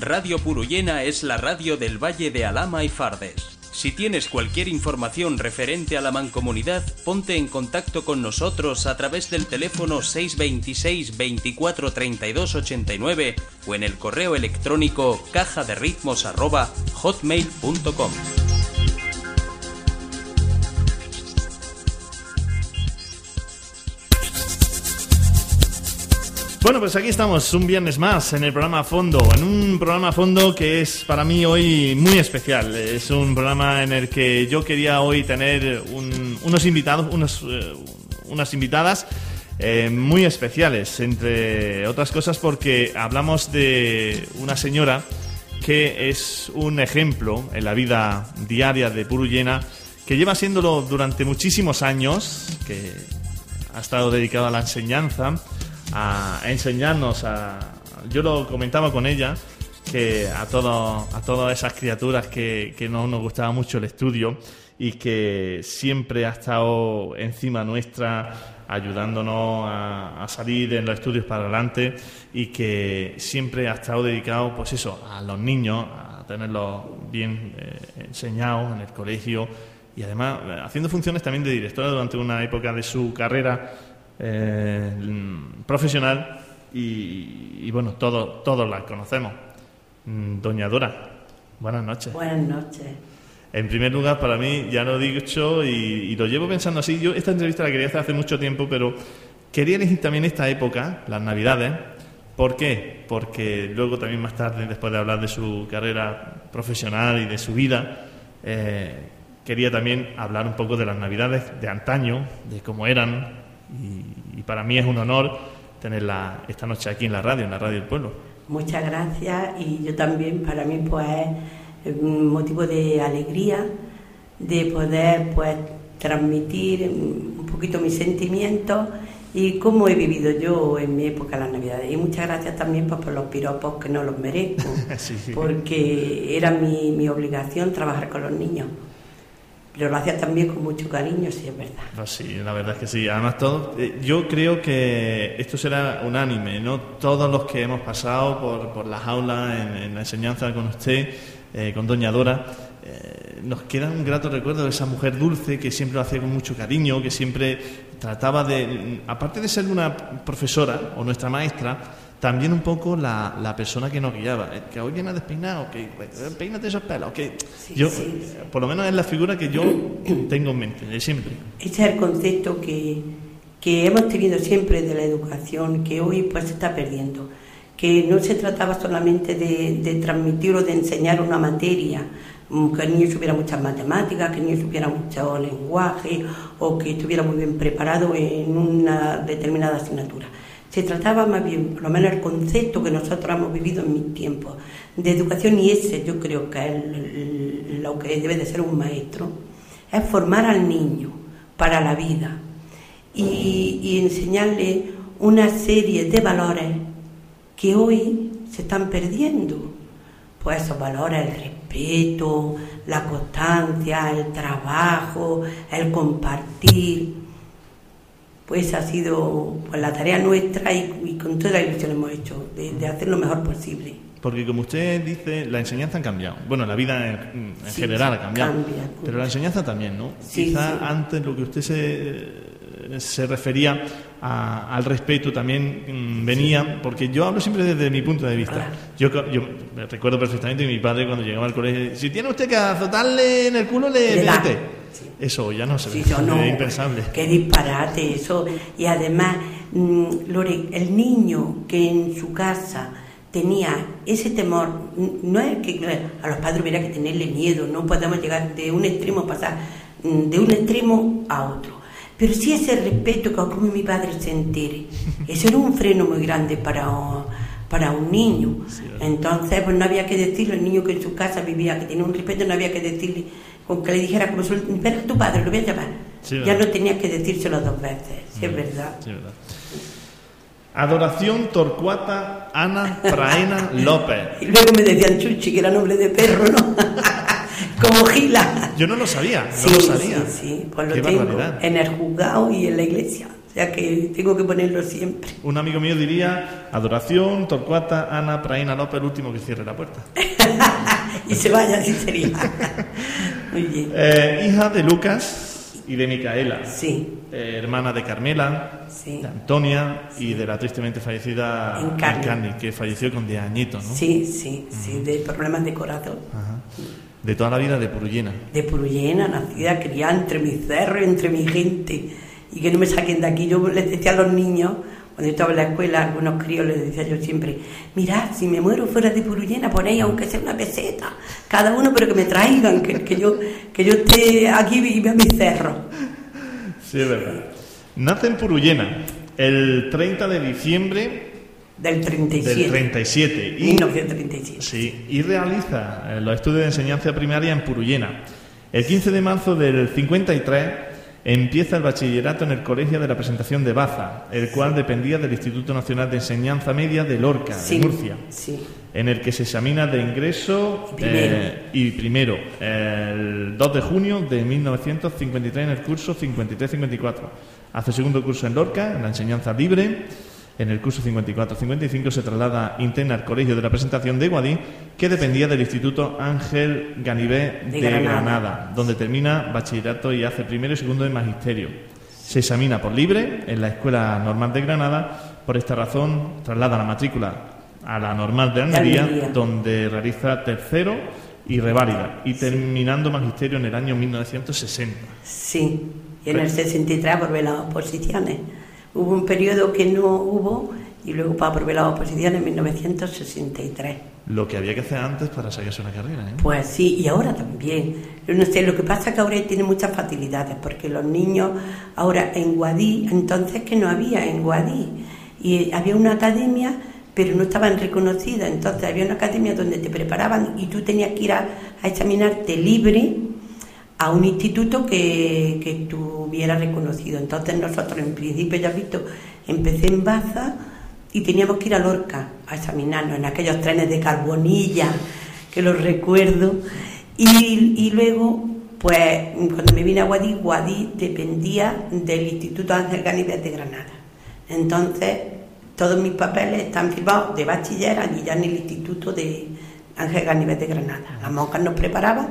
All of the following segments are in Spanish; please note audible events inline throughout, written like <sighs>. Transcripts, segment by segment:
Radio Purullena es la radio del Valle de Alama y Fardes. Si tienes cualquier información referente a la mancomunidad, ponte en contacto con nosotros a través del teléfono 626 24 32 89 o en el correo electrónico caja de ritmos. Bueno, pues aquí estamos un viernes más en el programa Fondo, en un programa Fondo que es para mí hoy muy especial. Es un programa en el que yo quería hoy tener unos invitados, unos, eh, unas invitadas eh, muy especiales, entre otras cosas porque hablamos de una señora que es un ejemplo en la vida diaria de Purullena, que lleva siéndolo durante muchísimos años, que ha estado dedicado a la enseñanza a, enseñarnos a... Yo lo comentaba con ella, que a, todo, a todas esas criaturas que, que no nos gustaba mucho el estudio y que siempre ha estado encima nuestra ayudándonos a, salir en los estudios para adelante y que siempre ha estado dedicado pues eso a los niños a tenerlos bien eh, enseñados en el colegio y además eh, haciendo funciones también de directora durante una época de su carrera eh, profesional y, bueno, todos, todos la conocemos. Mm, doña Dora, buenas noches. Buenas noches. En primer lugar, para mí, ya lo he dicho y, y lo llevo pensando así. Yo esta entrevista la quería hacer hace mucho tiempo, pero quería elegir también esta época, las Navidades. ¿Por qué? Porque luego también más tarde, después de hablar de su carrera profesional y de su vida, eh, quería también hablar un poco de las Navidades de antaño, de cómo eran, y, para mí es un honor tenerla esta noche aquí en la radio, en la radio del pueblo. Muchas gracias y yo también, para mí pues es motivo de alegría de poder pues transmitir un poquito mis sentimientos y cómo he vivido yo en mi época las Navidades. Y muchas gracias también pues, por los piropos que no los merezco, <laughs> porque era mi, mi obligación trabajar con los niños pero lo hacía también con mucho cariño, sí, es verdad. Sí, la verdad es que sí. Además, todo, eh, yo creo que esto será unánime, ¿no? Todos los que hemos pasado por, por las aulas, en, la enseñanza con usted, eh, con Doña Dora, eh, nos queda un grato recuerdo de esa mujer dulce que siempre lo hacía con mucho cariño, que siempre trataba de, aparte de ser una profesora o nuestra maestra, también un poco la, la persona que nos guiaba, eh, que hoy viene despeinado, que pues, peínate esos pelos, que yo, por lo menos es la figura que yo <coughs> tengo en mente, de siempre. Ese es el concepto que, que hemos tenido siempre de la educación, que hoy pues se está perdiendo, que no se trataba solamente de, de transmitir o de enseñar una materia, mm, que el niño supiera muchas matemáticas, que el niño supiera mucho lenguaje o que estuviera muy bien preparado en una determinada asignatura se trataba más bien, por lo menos el concepto que nosotros hemos vivido en mis tiempos, de educación, y ese yo creo que es lo que debe de ser un maestro, es formar al niño para la vida y, enseñarle una serie de valores que hoy se están perdiendo. Pues esos valores, el respeto, la constancia, el trabajo, el compartir pues ha sido pues, la tarea nuestra y, con toda la ilusión hemos hecho de, hacer lo mejor posible. Porque como usted dice, la enseñanza ha cambiado. Bueno, la vida en, general ha cambiado. pero la enseñanza también, ¿no? Quizá antes lo que usted se, se refería al respeto también mm, venía, porque yo hablo siempre desde mi punto de vista. Yo, yo recuerdo perfectamente que mi padre cuando llegaba al colegio, si tiene usted que azotarle en el culo, le, le eso ya no se ve, <laughs> es impensable. Qué disparate eso. Y además, mm, Lore, el niño que en su casa tenía ese temor, no es que a los padres hubiera que tenerle miedo, no podemos llegar de un extremo, pasar mm, de un extremo a otro. Pero sí ese respeto que como mi padre se entere. <laughs> Eso era un freno muy grande para, para un niño. Entonces, pues no había que decirle al niño que en su casa vivía, que tenía un respeto, no había que decirle con que le dijera como pero tu padre, lo voy a llamar. ya no tenías que decírselo dos veces, sí, es verdad. Adoración Torcuata Ana Praena <laughs> López. Y luego me decían Chuchi, que era nombre de perro, ¿no? <laughs> como Gila. Yo no lo sabía, no lo sabía. Sí, sí, pues lo tengo en el juzgado y en la iglesia. sea que tengo que ponerlo siempre. Un amigo mío diría Adoración, Torcuata, Ana, Praína López, el último que cierre la puerta. <laughs> y se vaya, así sería. Muy bien. Eh, hija de Lucas y de Micaela. Sí. Eh, hermana de Carmela, Sí. de Antonia y de la tristemente fallecida Encarni. Que falleció con 10 añitos, ¿no? Sí, sí, sí, de problemas de corazón. Ajá. De toda la vida de Purullena. De Purullena, nacida, criada entre mis cerros y entre mi gente. Y que no me saquen de aquí. Yo les decía a los niños, cuando yo estaba en la escuela, algunos críos les decía yo siempre, mirad, si me muero fuera de Purullena, ponéis aunque sea una peseta, cada uno, pero que me traigan, que, que yo, que yo esté aquí y vea mis cerros. Sí, es verdad. Nace en Purullena el 30 de diciembre Del 37. del 37 y 1937. Sí, y realiza eh, los estudios de enseñanza primaria en Purullena. El 15 de marzo del 53 empieza el bachillerato en el Colegio de la Presentación de Baza, el cual dependía del Instituto Nacional de Enseñanza Media de Lorca, Sí, de Murcia, sí. en el que se examina de ingreso Primero. eh, y primero, el 2 de junio de 1953 en el curso 53-54. Hace segundo curso en Lorca, en la enseñanza libre. En el curso 54-55 se traslada interna al Colegio de la Presentación de Guadí, que dependía del Instituto Ángel Ganivé de, De Granada. Granada. donde termina bachillerato y hace primero y segundo de magisterio. Se examina por libre en la Escuela Normal de Granada. Por esta razón, traslada la matrícula a la Normal de Almería, Almería. donde realiza tercero y reválida, y terminando magisterio en el año 1960. Sí, y en el 63 aprobé las oposiciones. Hubo un periodo que no hubo y luego para aprobar las oposiciones en 1963. Lo que había que hacer antes para sacarse una carrera, ¿eh? Pues sí, y ahora también. Yo no sé, lo que pasa es que ahora tiene muchas facilidades, porque los niños ahora en Guadí, entonces que no había en Guadí, y había una academia, pero no estaban reconocidas, entonces había una academia donde te preparaban y tú tenías que ir a, a examinarte libre a un instituto que, que estuviera reconocido. Entonces nosotros en principio, ya visto, empecé en Baza y teníamos que ir a Lorca a examinarnos en aquellos trenes de carbonilla, que los recuerdo. Y, luego, pues cuando me vine a Guadí, Guadí dependía del Instituto Ángel Ganives de Granada. Entonces, todos mis papeles están firmados de bachiller allí ya en el Instituto de Ángel Ganives de Granada. Las monjas nos preparaban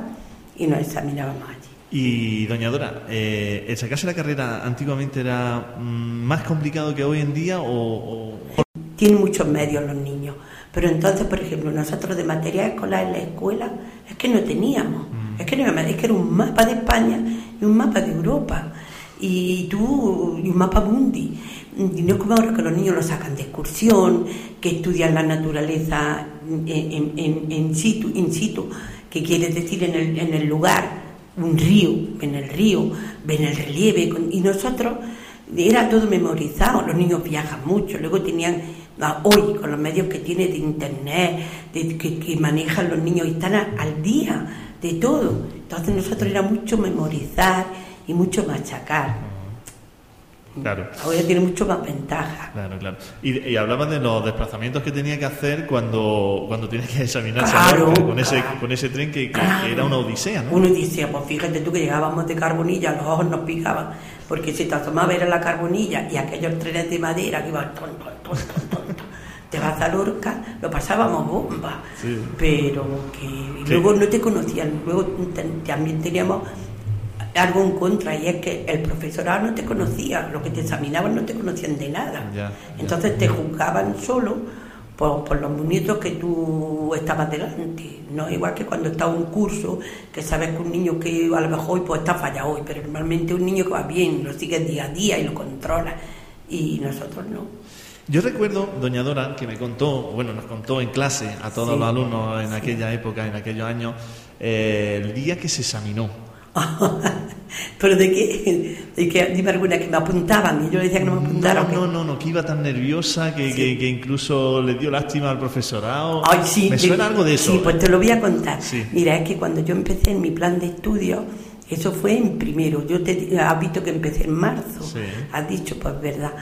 y nos examinábamos. Y, doña Dora, eh, ¿el sacarse la carrera antiguamente era mm, más complicado que hoy en día o...? o- Tienen muchos medios los niños. Pero entonces, por ejemplo, nosotros de material escolar en la escuela es que no teníamos. Es, que no es que era un mapa de España y un mapa de Europa. Y tú, y un mapa mundi. Y no es como ahora que los niños lo sacan de excursión, que estudian la naturaleza en, en- en- en situ, in situ, que quiere decir en el, en el lugar, un río, en el río, ven el relieve. y nosotros era todo memorizado, los niños viajan mucho, luego tenían, ah, hoy con los medios que tiene de internet, de, que, manejan los niños están al día de todo. Entonces nosotros era mucho memorizar y mucho machacar. Claro. Ahora tiene mucho más ventaja. Claro, claro. Y, y hablaba de los desplazamientos que tenía que hacer cuando, cuando tenía que examinarse Claro, con, ese, con ese tren que, que- Claro. que era una odisea, ¿no? Uno decía, pues fíjate tú que llegábamos de Carbonilla, los ojos nos picaban, porque si te asomaba era la Carbonilla y aquellos trenes de madera que iban ton, ton, ton, ton, ton, ton. te vas a Lorca, lo pasábamos bomba, Sí. pero que y Sí. luego no te conocían, luego también teníamos algo en contra y es que el profesorado no te conocía, los que te examinaban no te conocían de nada. Entonces te juzgaban solo por, por los muñecos que tú estabas delante. No igual que cuando está un curso, que sabes que un niño que a lo mejor hoy pues está fallado hoy, pero normalmente un niño que va bien, lo sigue día a día y lo controla. Y nosotros no. Yo recuerdo, doña Dora, que me contó, bueno, nos contó en clase a todos Sí. los alumnos en aquella época, en aquellos años, eh, el día que se examinó. <laughs> pero de qué, de qué, dime alguna que me apuntaban y yo le decía que no me apuntaron. No, que- no, no, no, que iba tan nerviosa que, que- que incluso le dio lástima al profesorado. Ay, sí. Me suena algo de eso. Sí, pues te lo voy a contar. Sí. Mira, es que cuando yo empecé en mi plan de estudio, eso fue en primero. Yo te has visto que empecé en marzo. Sí. Has dicho, pues verdad.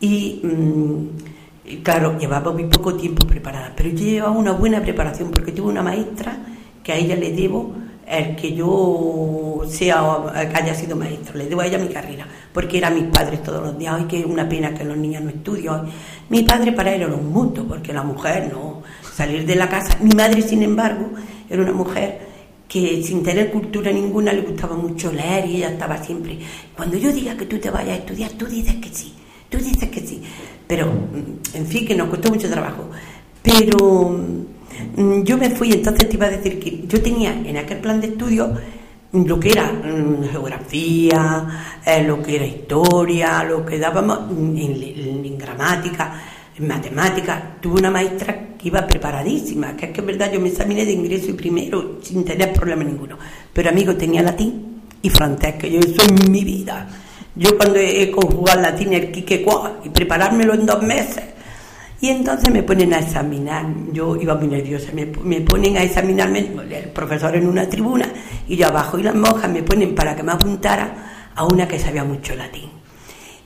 Y mm, claro, llevaba muy poco tiempo preparada, pero yo llevaba una buena preparación porque tuve una maestra que a ella le debo el que yo sea haya sido maestra, le debo a ella mi carrera, porque eran mis padres todos los días, ay, que una pena que los niños no estudien. Mi padre para él era un mundo, porque la mujer no, salir de la casa. Mi madre, sin embargo, era una mujer que sin tener cultura ninguna le gustaba mucho leer y ella estaba siempre, cuando yo diga que tú te vayas a estudiar, tú dices que sí, tú dices que sí. Pero, mm, en fin, que nos costó mucho trabajo. Pero mm, yo me fui, entonces te iba a decir que yo tenía en aquel plan de estudio lo que era mm, geografía, eh, lo que era historia, lo que dábamos en, gramática, en matemáticas. Tuve una maestra que iba preparadísima, que es que es verdad, yo me examiné de ingreso y primero sin tener problema ninguno. Pero amigo, tenía latín y francés, que yo eso en mi vida. Yo cuando he conjugado latín, el quique y preparármelo en dos meses, y entonces me ponen a examinar, yo iba muy nerviosa, me, ponen a examinarme, el profesor en una tribuna y yo abajo, y las monjas me ponen para que me apuntara a una que sabía mucho latín.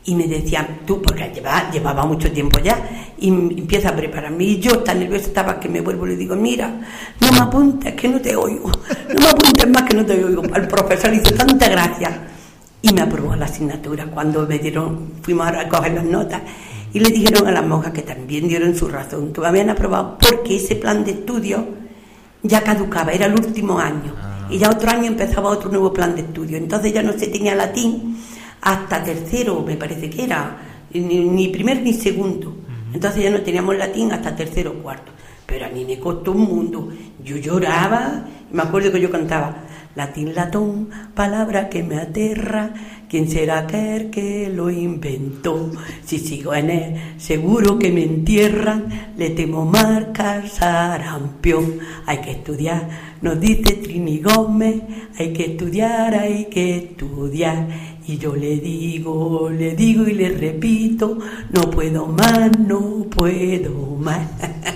Y me decían, tú, porque llevaba, llevaba mucho tiempo ya, y empieza a prepararme. Y yo tan nerviosa estaba que me vuelvo y le digo, mira, no me apuntes, que no te oigo, no me apuntes más que no te oigo. El profesor hizo tanta gracia y me aprobó la asignatura cuando me dieron, fuimos a recoger las notas y le dijeron a las monjas que también dieron su razón, que me habían aprobado porque ese plan de estudio ya caducaba, era el último año. Ah. Y ya otro año empezaba otro nuevo plan de estudio. Entonces ya no se tenía latín hasta tercero, me parece que era, ni, primer ni segundo. Entonces ya no teníamos latín hasta tercero o cuarto. Pero a mí me costó un mundo. Yo lloraba, me acuerdo que yo cantaba, latín, latón, palabra que me aterra, ¿Quién será aquel que lo inventó? Si sigo en él, seguro que me entierran. Le temo marcas sarampión. Hay que estudiar, nos dice Trini Gómez. Hay que estudiar, hay que estudiar. Y yo le digo, le digo y le repito, no puedo más, no puedo más.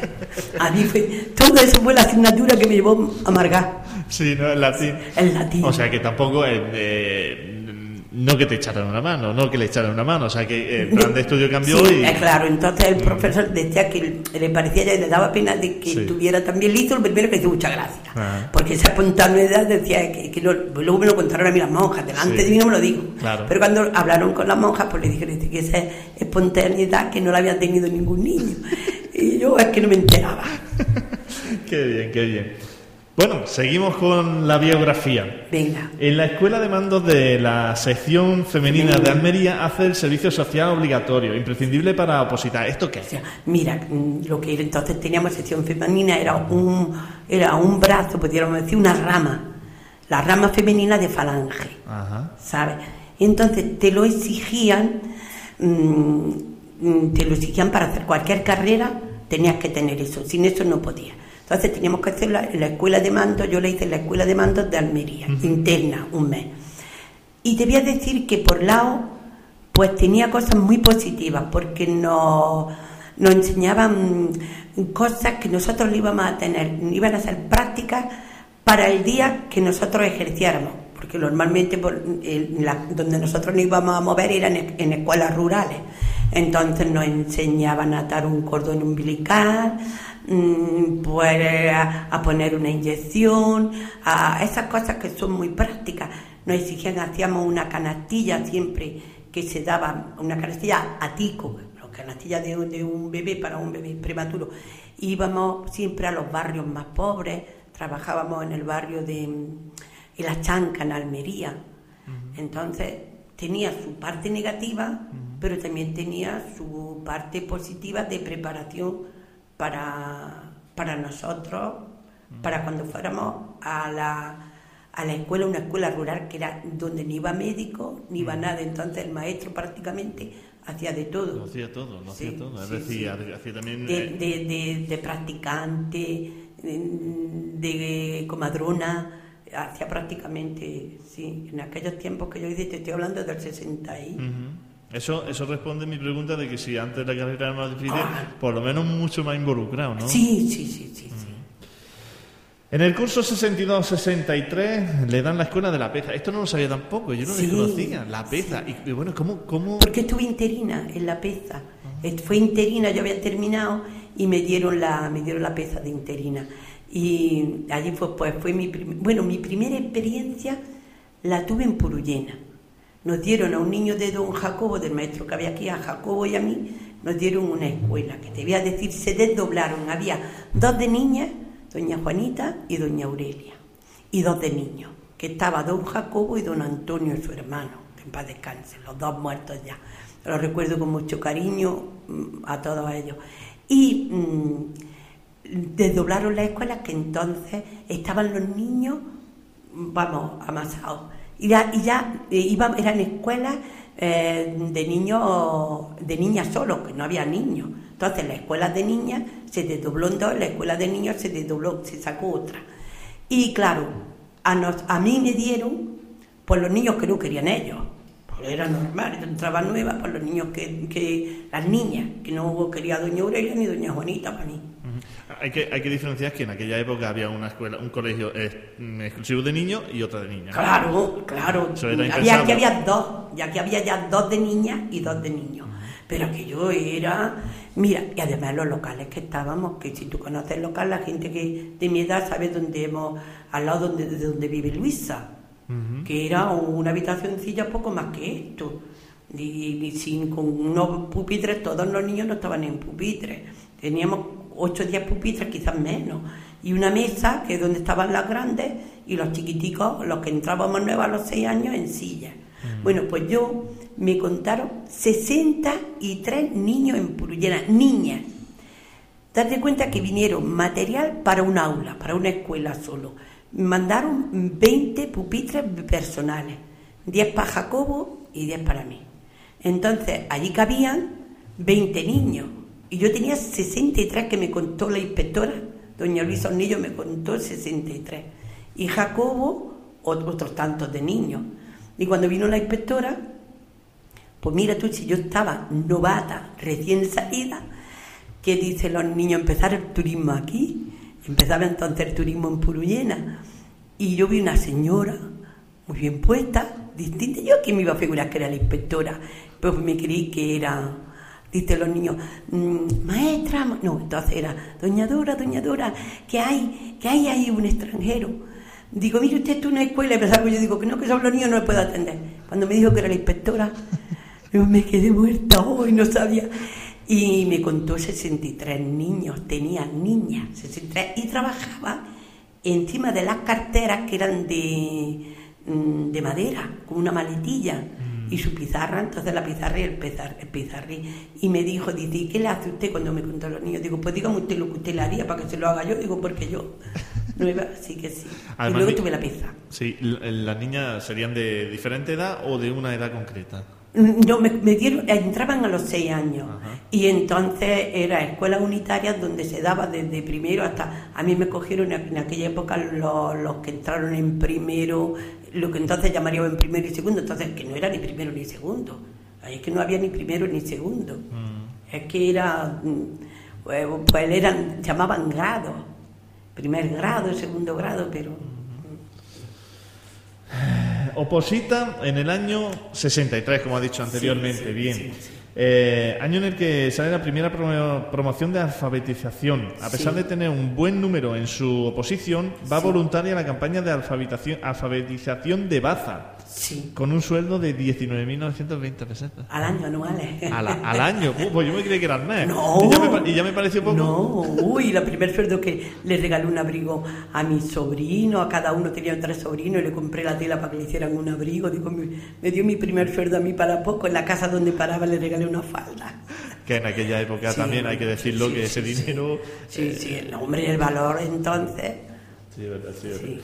<laughs> A mí fue, todo eso fue la asignatura que me llevó a amargar. Sí, no, el latín. El latín. O sea que tampoco es no que te echaran una mano, no que le echaran una mano, o sea que el plan de estudio cambió y... claro, entonces el profesor decía que le parecía ya y le daba pena de que estuviera también listo, lo primero que hizo muchas gracias, ah. porque esa espontaneidad decía que, luego me lo contaron a mí las monjas, delante de mí no me lo digo, pero cuando hablaron con las monjas pues le dijeron que esa espontaneidad que no la había tenido ningún niño, <laughs> y yo es que no me enteraba. <laughs> qué bien, qué bien. Bueno, seguimos con la biografía. Venga. En la Escuela de Mandos de la sección femenina de Almería hace el servicio social obligatorio, imprescindible para opositar. ¿Esto qué? mira, mm, lo que entonces teníamos sección femenina era un, era un brazo, podríamos decir, una rama. La rama femenina de falange. Ajá. ¿Sabes? Entonces te lo exigían, mm, mm, te lo exigían para hacer cualquier carrera, tenías que tener eso. Sin eso no podías. Entonces teníamos que hacerla en la escuela de mandos, yo la hice en la escuela de mandos de Almería, interna, un mes. Y te voy a decir que por lado, pues tenía cosas muy positivas, porque nos, nos enseñaban cosas que nosotros le íbamos a tener, iban a ser prácticas para el día que nosotros ejerciéramos, porque normalmente donde nosotros nos íbamos a mover eran en, en escuelas rurales. Entonces nos enseñaban a atar un cordón umbilical, pues a, poner una inyección, a esas cosas que son muy prácticas. Nos exigían, hacíamos una canastilla siempre que se daba, una canastilla a tico, una canastilla de, un bebé para un bebé prematuro. Íbamos siempre a los barrios más pobres, trabajábamos en el barrio de La Chanca, en Almería. Entonces tenía su parte negativa, pero también tenía su parte positiva de preparación para, para nosotros, para cuando fuéramos a la, a la escuela, una escuela rural que era donde ni iba médico, ni iba nada, entonces el maestro prácticamente hacía de todo. Lo hacía todo, lo hacía todo, es decir, hacía también... De, de, de, de practicante, de, comadrona, hacía prácticamente, sí, en aquellos tiempos que yo hice, te estoy hablando del 60 y... Eso, eso responde a mi pregunta de que si antes la carrera era más difícil, por lo menos mucho más involucrado, ¿no? Sí, sí, sí, sí. En el curso 62-63 le dan la escuela de la peza. Esto no lo sabía tampoco, yo no lo conocía, la peza. Y, bueno, ¿cómo, ¿cómo...? Porque estuve interina en la peza. Fue interina, yo había terminado y me dieron la, me dieron la peza de interina. Y allí fue, pues, fue mi... Bueno, mi primera experiencia la tuve en Purullena nos dieron a un niño de don Jacobo, del maestro que había aquí, a Jacobo y a mí, nos dieron una escuela, que te voy a decir, se desdoblaron. Había dos de niñas, doña Juanita y doña Aurelia, y dos de niños, que estaba don Jacobo y don Antonio, su hermano, que en paz descanse, los dos muertos ya. Los recuerdo con mucho cariño mm, a todos ellos. Y mm, desdoblaron la escuela que entonces estaban los niños, vamos, amasados. Y ya, y ya eh, iban, eran escuelas eh, de niños, de niñas solo, que no había niños. Entonces la escuela de niñas se desdobló en dos, la escuela de niños se desdobló, se sacó otra. Y claro, a, nos, a mí me dieron por los niños que no querían ellos. Pues era normal, entraba nueva por los niños que, que, las niñas, que no quería doña Aurelia ni doña Juanita para mí. Hay que, hay que diferenciar que en aquella época había una escuela, un colegio eh, exclusivo de niños y otra de niñas. Claro, claro. había, aquí había dos, ya que había ya dos de niñas y dos de niños. Pero que yo era, mira, y además los locales que estábamos, que si tú conoces el local, la gente que de mi edad sabe dónde hemos, al lado donde, de donde vive Luisa, que era una habitacióncilla poco más que esto. Y, sin, con unos pupitres, todos los niños no estaban en pupitres. Teníamos 8 o 10 pupitres, quizás menos, y una mesa que es donde estaban las grandes y los chiquiticos, los que entrábamos nuevos a los 6 años, en silla. Mm. Bueno, pues yo me contaron 63 niños en Purullena, niñas. Date cuenta que vinieron material para un aula, para una escuela solo. Mandaron 20 pupitres personales, 10 para Jacobo y 10 para mí. Entonces, allí cabían 20 niños y yo tenía 63 que me contó la inspectora, doña Luisa Hornillo me contó 63. Y Jacobo, otros tantos de niños. Y cuando vino la inspectora, pues mira tú, si yo estaba novata, recién salida, que dice los niños, empezar el turismo aquí. Empezaba entonces el turismo en Purullena. Y yo vi una señora muy bien puesta, distinta. Yo que me iba a figurar que era la inspectora, pues me creí que era Dice los niños, mm, maestra, no, entonces era, doña Dora, doña Dora, que hay, que hay ahí un extranjero. Digo, mire usted, es una escuela, y yo digo, que no, que son los niños, no le puedo atender. Cuando me dijo que era la inspectora, <laughs> yo me quedé muerta hoy, no sabía. Y me contó 63 niños, tenía niñas, 63, y trabajaba encima de las carteras que eran de, mm, de madera, con una maletilla y su pizarra, entonces la pizarra y el, pizar, el pizarrí. Y me dijo, dice, qué le hace usted cuando me contó a los niños? Digo, pues dígame usted lo que usted le haría para que se lo haga yo. Digo, porque yo <laughs> nueva, sí que sí. y luego tuve la pizza. Sí, ¿las niñas serían de diferente edad o de una edad concreta? No, me, dieron, entraban a los seis años y entonces era escuela unitaria donde se daba desde primero hasta, a mí me cogieron en aquella época los, los que entraron en primero, lo que entonces llamaríamos en primero y segundo, entonces que no era ni primero ni segundo, es que no había ni primero ni segundo, mm. es que era, mm, pues, pues eran, llamaban grado, primer grado, segundo grado, pero... <sighs> Oposita en el año 63, como ha dicho anteriormente, bien. Eh, año en el que sale la primera promoción de alfabetización. A pesar de tener un buen número en su oposición, va voluntaria a la campaña de alfabetización de Baza. Con un sueldo de 19.920 pesetas. Al año, anuales. al año. pues yo me creí que era al mes. No. Y ya, me, pareció poco. No, uy, el primer sueldo que le regalé un abrigo a mi sobrino, a cada uno tenía tres sobrinos, y le compré la tela para que le hicieran un abrigo. Digo, me, dio mi primer sueldo a mí para poco. En la casa donde paraba le regalé una falda. Que en aquella época también hay que decirlo, que ese dinero. Sí, sí, el hombre, el valor entonces. Sí, verdad, sí, verdad.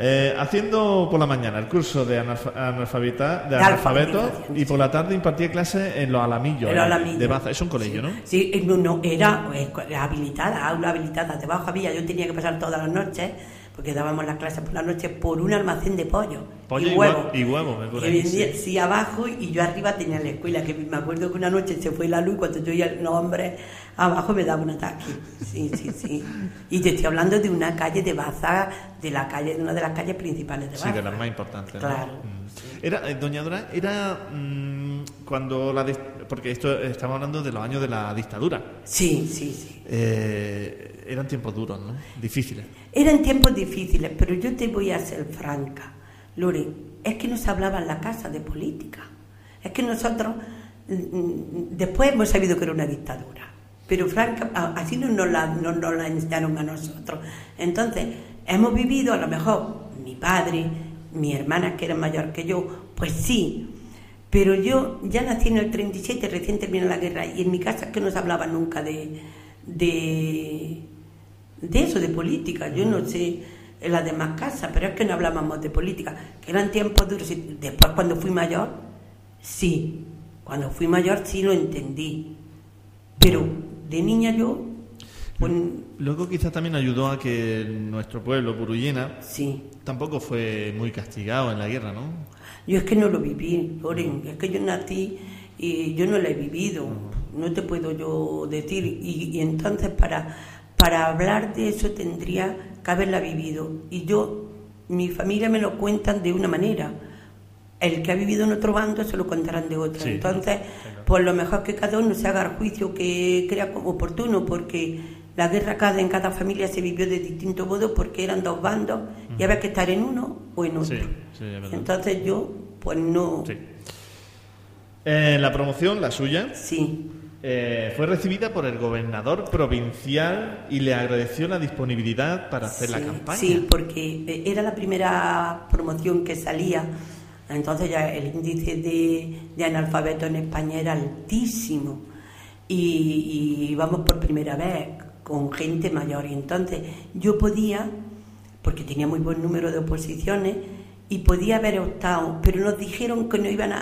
Eh, haciendo por la mañana el curso de, analfabeta, de, analfabeto y por la tarde impartía clases en los Alamillos, de Baza. Es un colegio, ¿no? Sí, eh, no, era eh, habilitada, aula habilitada. Debajo había, yo tenía que pasar todas las noches porque dábamos las clases por la noche por un almacén de pollo, y huevo. Y huevo, me sí. abajo y yo arriba tenía la escuela, que me acuerdo que una noche se fue la luz cuando yo iba los hombres abajo me daba un ataque. Sí, sí, sí. Y te estoy hablando de una calle de Baza, de la calle, de una de las calles principales de Baza. Sí, de las más importantes. Claro. Mm. Era, eh, doña Dora, era mm, cuando la... porque esto estamos hablando de los años de la dictadura. Sí, sí, sí. Eh, eran tiempos duros, ¿no? Difíciles. Eran tiempos difíciles, pero yo te voy a ser franca. Lore, es que no se hablaba en la casa de política. Es que nosotros mm, mm, después hemos sabido que era una dictadura. Pero franca, así no nos, la, no nos la enseñaron a nosotros. Entonces, hemos vivido, a lo mejor, mi padre, mi hermana que era mayor que yo, pues sí, pero yo ya nací en el 37, recién terminó la guerra, y en mi casa que no se hablaba nunca de, de, de eso, de política. Yo no sé en las demás casas, pero es que no hablábamos de política, que eran tiempos duros. Después, cuando fui mayor, sí, cuando fui mayor sí lo entendí, pero de niña yo... Pues, Luego quizás también ayudó a que nuestro pueblo, Purullena, sí. tampoco fue muy castigado en la guerra, ¿no? Yo es que no lo viví, Loren, es que yo nací y yo no lo he vivido, no te puedo yo decir, y, entonces para, para hablar de eso tendría que haberla vivido. Y yo, mi familia me lo cuentan de una manera, el que ha vivido en otro bando se lo contarán de otra. Entonces, por lo mejor que cada uno se haga el juicio que crea como oportuno, porque la guerra cada en cada familia se vivió de distinto modo porque eran dos bandos y había que estar en uno o en otro. Entonces yo, pues no. Eh, la promoción, la suya. Sí. Eh, fue recibida por el gobernador provincial y le agradeció la disponibilidad para hacer la campaña. Sí, porque eh, era la primera promoción que salía. Entonces ya el índice de, analfabeto en España era altísimo. Y, íbamos por primera vez con gente mayor. Y entonces yo podía, porque tenía muy buen número de oposiciones, y podía haber optado, pero nos dijeron que no iban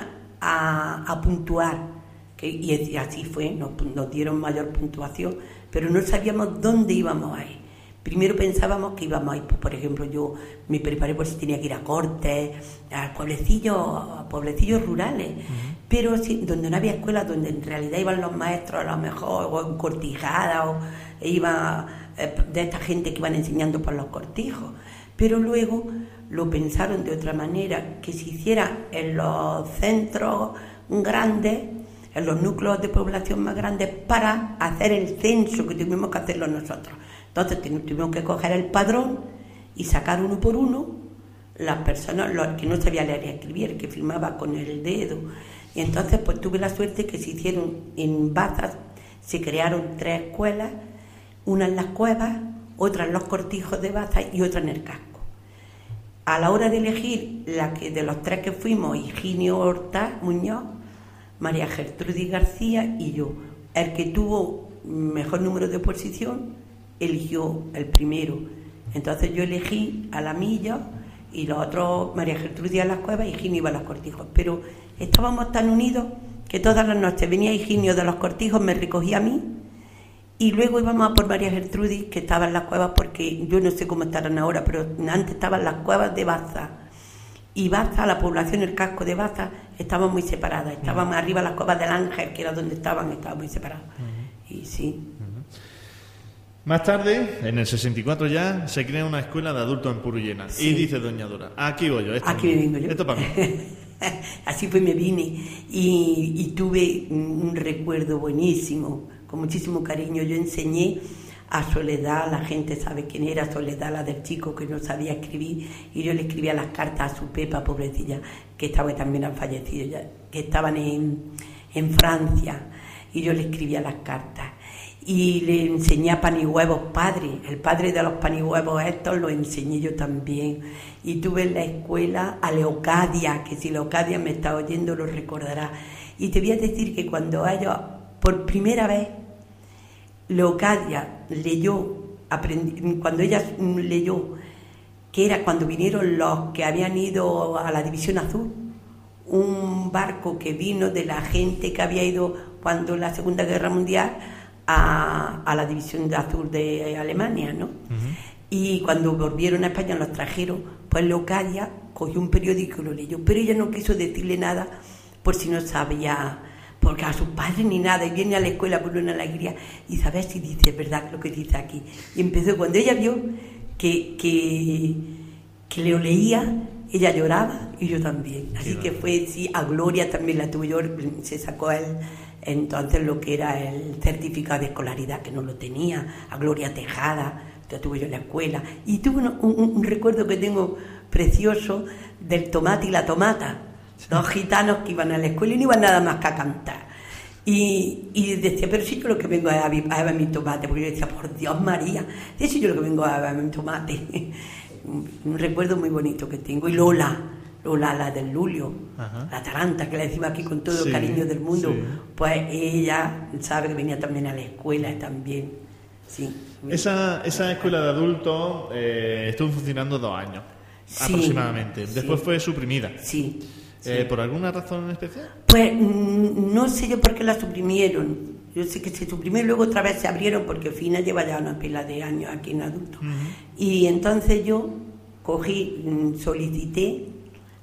a, puntuar, que, y así fue, nos, nos dieron mayor puntuación, pero no sabíamos dónde íbamos a ir. Primero pensábamos que íbamos a ir, pues, por ejemplo, yo me preparé por si tenía que ir a cortes, a pueblecillos, a pueblecillos rurales, pero donde no había escuelas, donde en realidad iban los maestros a lo mejor, o en cortijadas, o iba eh, de esta gente que iban enseñando por los cortijos. Pero luego lo pensaron de otra manera, que se hiciera en los centros grandes, en los núcleos de población más grandes, para hacer el censo que tuvimos que hacerlo nosotros. Entonces tuvimos que coger el padrón y sacar uno por uno las personas, los que no sabía leer y escribir, que firmaba con el dedo. Y entonces pues tuve la suerte que se hicieron en Bazas, se crearon tres escuelas, una en las cuevas, otra en los cortijos de Bazas y otra en el casco. A la hora de elegir la que de los tres que fuimos, Higinio Horta Muñoz, María Gertrudis García y yo, el que tuvo mejor número de posición eligió el primero. Entonces yo elegí a la milla y los otros, María Gertrudis a las cuevas y Higinio iba a los cortijos. Pero estábamos tan unidos que todas las noches venía Higinio de los cortijos, me recogía a mí y luego íbamos a por María Gertrudis que estaba en las cuevas porque yo no sé cómo estarán ahora, pero antes estaban las cuevas de Baza. Y Baza, la población, el casco de Baza, estaban muy separadas. Estaban arriba las cuevas del Ángel, que era donde estaban, estaban muy separadas. Y sí. Más tarde, en el 64 ya, se crea una escuela de adultos en Purullena. Y dice Doña Dora, aquí voy yo. Esto aquí me vengo yo. Esto para mí. <laughs> Así fue, me vine y, tuve un recuerdo buenísimo, con muchísimo cariño. Yo enseñé a Soledad, la gente sabe quién era Soledad, la del chico que no sabía escribir, y yo le escribía las cartas a su Pepa, pobrecilla, que estaba también han fallecido, ya, que estaban en, en Francia, y yo le escribía las cartas y le enseñé a pan y huevos padre. El padre de los pan y huevos estos lo enseñé yo también. Y tuve en la escuela a Leocadia, que si Leocadia me está oyendo lo recordará. Y te voy a decir que cuando ella, por primera vez, Leocadia leyó, cuando ella leyó, que era cuando vinieron los que habían ido a la División Azul, un barco que vino de la gente que había ido cuando la Segunda Guerra Mundial a, la División Azul de Alemania, ¿no? Y cuando volvieron a España los trajeron, pues Locadia cogió un periódico y lo leyó, pero ella no quiso decirle nada por si no sabía, porque a sus padres ni nada, y viene a la escuela con una alegría y sabe si dice verdad lo que dice aquí. Y empezó, cuando ella vio que, que, que le leía, ella lloraba y yo también. Así que fue, sí, a Gloria también la tuve yo, se sacó él entonces lo que era el certificado de escolaridad que no lo tenía, a Gloria Tejada, ya tuve yo en la escuela. Y tuve un, un- un recuerdo que tengo precioso del tomate y la tomata. Dos gitanos que iban a la escuela y no iban nada más que a cantar. Y, y decía, pero si yo lo que vengo es a, a ver mi tomate, porque yo decía, por Dios María, si yo lo que vengo es a ver mi tomate. <laughs> un recuerdo muy bonito que tengo. Y Lola, Lola, la del Lulio, Ajá. la Taranta, que le decimos aquí con todo Sí, el cariño del mundo, sí. pues ella sabe que venía también a la escuela también. Sí. Esa, esa escuela de adultos eh, estuvo funcionando dos años aproximadamente. Después fue suprimida. Sí. Eh, ¿Por alguna razón en especial? Pues mm, no sé yo por qué la suprimieron. Yo sé que se suprimió y luego otra vez se abrieron porque Fina lleva ya una pila de años aquí en adulto. Y entonces yo cogí, mm, solicité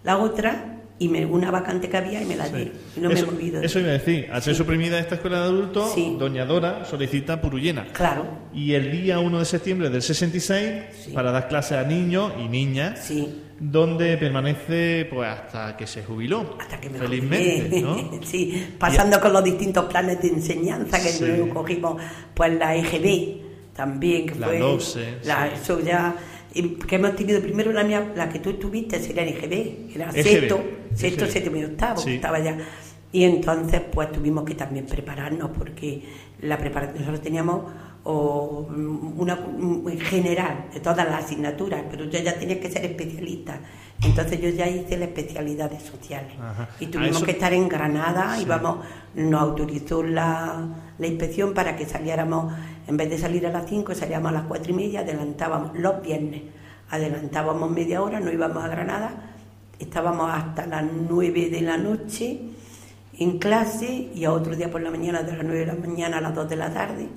la otra y me, una vacante que había y me la Sí. dieron. No eso, me he movido. eso iba a decir. Al ser suprimida esta escuela de adultos, Sí. Doña Dora solicita Purullena. Claro, Y el día 1 de septiembre del 66, Sí. para dar clases a niños y niñas, sí. Donde permanece pues hasta que se jubiló. Hasta que me Felizmente, jubilé. ¿no? <laughs> sí, pasando con los distintos planes de enseñanza que Sí. luego cogimos, pues la EGB también, que La fue LOSE, la- sí. eso ya, que hemos tenido primero la mía, la que tú tuviste sería en EGB, era EGB, sexto, sexto, EGB. séptimo y octavo, Sí. estaba ya. Y entonces pues tuvimos que también prepararnos porque la preparación, nosotros teníamos o, mm, una mm, en general de todas las asignaturas, pero yo ya tenía que ser especialista. Entonces yo ya hice la especialidad de sociales. Ajá. Y tuvimos eso- que estar en Granada Sí. y vamos, nos autorizó la, la inspección para que saliéramos, en vez de salir a las 5, salíamos a las cuatro y media, adelantábamos los viernes, adelantábamos media hora, no íbamos a Granada, estábamos hasta las 9 de la noche en clase y a otro día por la mañana, de las 9 de la mañana a las 2 de la tarde,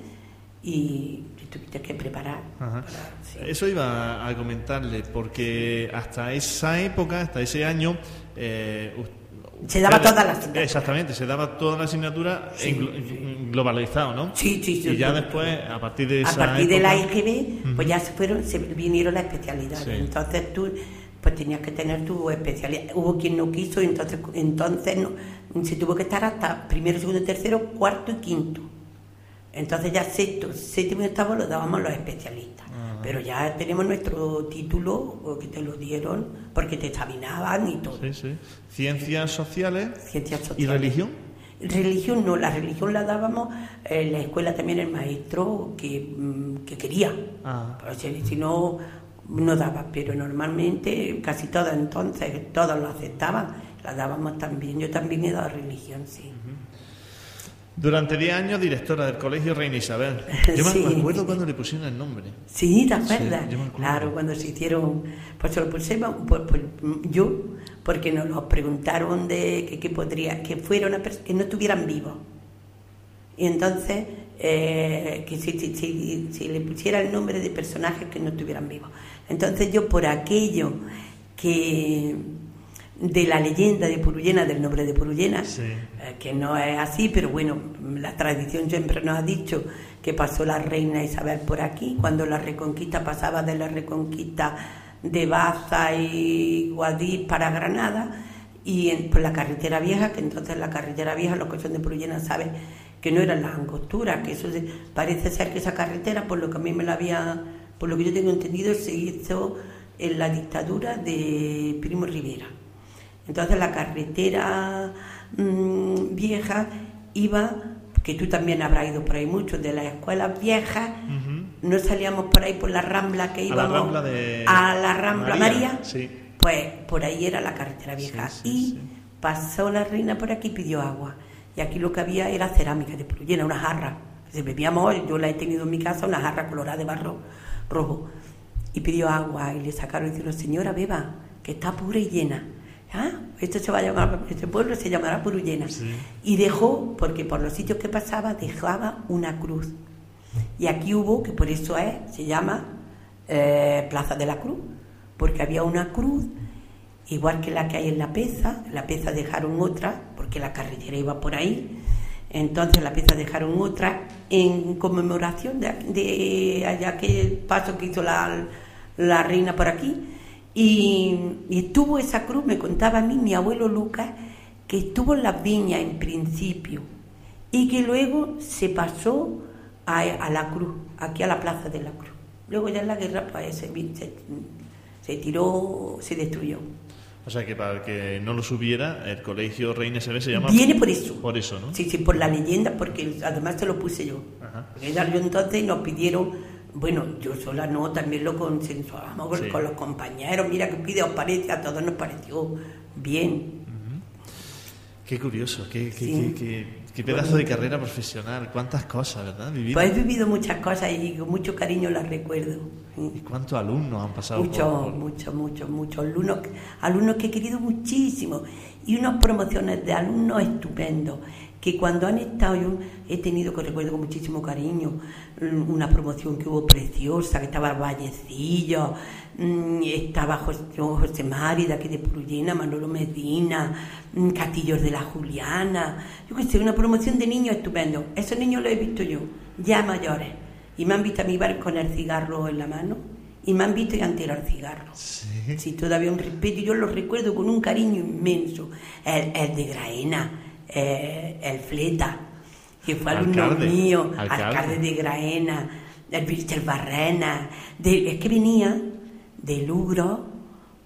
y te tuviste que preparar. Para- sí. Eso iba a comentarle, porque hasta esa época, hasta ese año, eh, Se daba toda la asignatura. Exactamente, se daba toda la asignatura Sí. globalizado, ¿no? Sí, sí, sí. Y ya sí. después, a partir de a esa partir de la época- EGB, pues ya se fueron, se vinieron las especialidades. Sí. Entonces tú pues tenías que tener tu especialidad. Hubo quien no quiso, entonces, entonces no, se tuvo que estar hasta primero, segundo, tercero, cuarto y quinto. Entonces ya sexto, séptimo y octavo lo dábamos los especialistas. Pero ya tenemos nuestro título, que te lo dieron, porque te examinaban y todo. Sí, sí. Ciencias sociales Ciencias y religión. Religión no, la religión la dábamos en la escuela también el maestro que, mm, que quería. Ah. Pero si, si no, no daba, pero normalmente casi todas entonces, todos lo aceptaban, la dábamos también. Yo también he dado religión, sí. Durante 10 años, directora del Colegio Reina Isabel. <laughs> Yo me- Sí. me acuerdo cuando le pusieron el nombre. Sí, ¿te acuerdas? Sí, claro, cuando se hicieron, pues se lo pusimos, pues, pues, yo, porque nos lo preguntaron de que, que podría, que fuera una persona, que no estuvieran vivos. Y entonces, eh, que si, si- si- si le pusiera el nombre de personajes que no estuvieran vivos. Entonces yo, por aquello que de la leyenda de Purullena, del nombre de Purullena, Sí. eh, que no es así, pero bueno, la tradición siempre nos ha dicho que pasó la reina Isabel por aquí, cuando la reconquista pasaba de la reconquista de Baza y Guadix para Granada, y en, por la carretera vieja, que entonces la carretera vieja, los que son de Purullena saben que no eran las angosturas, que eso se- parece ser que esa carretera, por lo que a mí me la había, por lo que yo tengo entendido, se hizo en la dictadura de Primo Rivera. Entonces la carretera mm, vieja iba, que tú también habrás ido por ahí mucho, de las escuelas viejas, no salíamos por ahí por la rambla que A la íbamos Rambla de a la Rambla María, María, sí. pues por ahí era la carretera vieja. Sí, sí, y pasó la reina por aquí y pidió agua. Y aquí lo que había era cerámica de Purullena, una jarra. Se bebíamos, yo la he tenido en mi casa, una jarra colorada de barro rojo. Y pidió agua y le sacaron y dijeron, señora, beba, que está pura y llena. Ah, esto se va a llamar, este pueblo se llamará Purullena. Sí. Y dejó, porque por los sitios que pasaba, dejaba una cruz. Y aquí hubo, que por eso es, se llama eh, Plaza de la Cruz, porque había una cruz, igual que la que hay en La Peza, en La Peza dejaron otra, porque la carretera iba por ahí, entonces en La Peza dejaron otra en conmemoración de, de allá que paso que hizo la, la reina por aquí, y, y estuvo esa cruz, me contaba a mí mi abuelo Lucas, que estuvo en las viñas en principio, y que luego se pasó a, a la cruz, aquí a la plaza de la cruz. Luego ya en la guerra pues se, se, se tiró, se destruyó. O sea que para el que no lo supiera, el colegio Reina SB se llama... Viene por eso. Por eso, ¿no? Sí, sí, por la leyenda, porque además te lo puse yo. Ajá. Era yo entonces y nos pidieron, bueno, yo sola no, también lo consensuamos con- Sí. con los compañeros, mira qué pide os parece, a todos nos pareció bien. Qué curioso, qué, qué, Sí. qué- qué- qué pedazo de carrera profesional, cuántas cosas, ¿verdad? Vivido. Pues he vivido muchas cosas y con mucho cariño las recuerdo. ¿Y cuántos alumnos han pasado Muchos, por, muchos, muchos, muchos alumnos, alumnos que he querido muchísimo y unas promociones de alumnos estupendos que cuando han estado yo he tenido que recuerdo con muchísimo cariño mm, una promoción que hubo preciosa que estaba Vallecillo mm, estaba José, Mari de aquí de Purullena Manolo Medina mm, Castillos de la Juliana yo qué sé una promoción de niños estupendo esos niños los he visto yo ya mayores y me han visto a mi bar con el cigarro en la mano y me han visto y han tirado el cigarro. Sí. Sí, todavía un respeto yo lo recuerdo con un cariño inmenso. El, el de Graena, eh, el Fleta, que fue alumno mío, alcalde. alcalde, de Graena, el Víctor Barrena, de- es que venía de Lugro,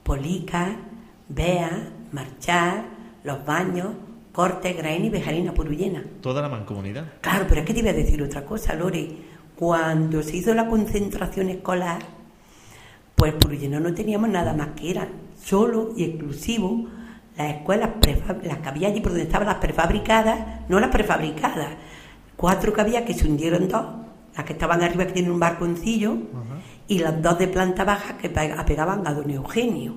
Polica, Bea, Marchar, Los Baños, Corte, Graena y Bejarina Purullena. Toda la mancomunidad. Claro, pero es que te voy a decir otra cosa, Lore. Cuando se hizo la concentración escolar, pues Purulleno no teníamos nada más que eran solo y exclusivo las escuelas, las que había allí por donde estaban las prefabricadas, no las prefabricadas, cuatro que había que se hundieron dos, las que estaban arriba que tienen un barconcillo, y las dos de planta baja que pe- apegaban a don Eugenio.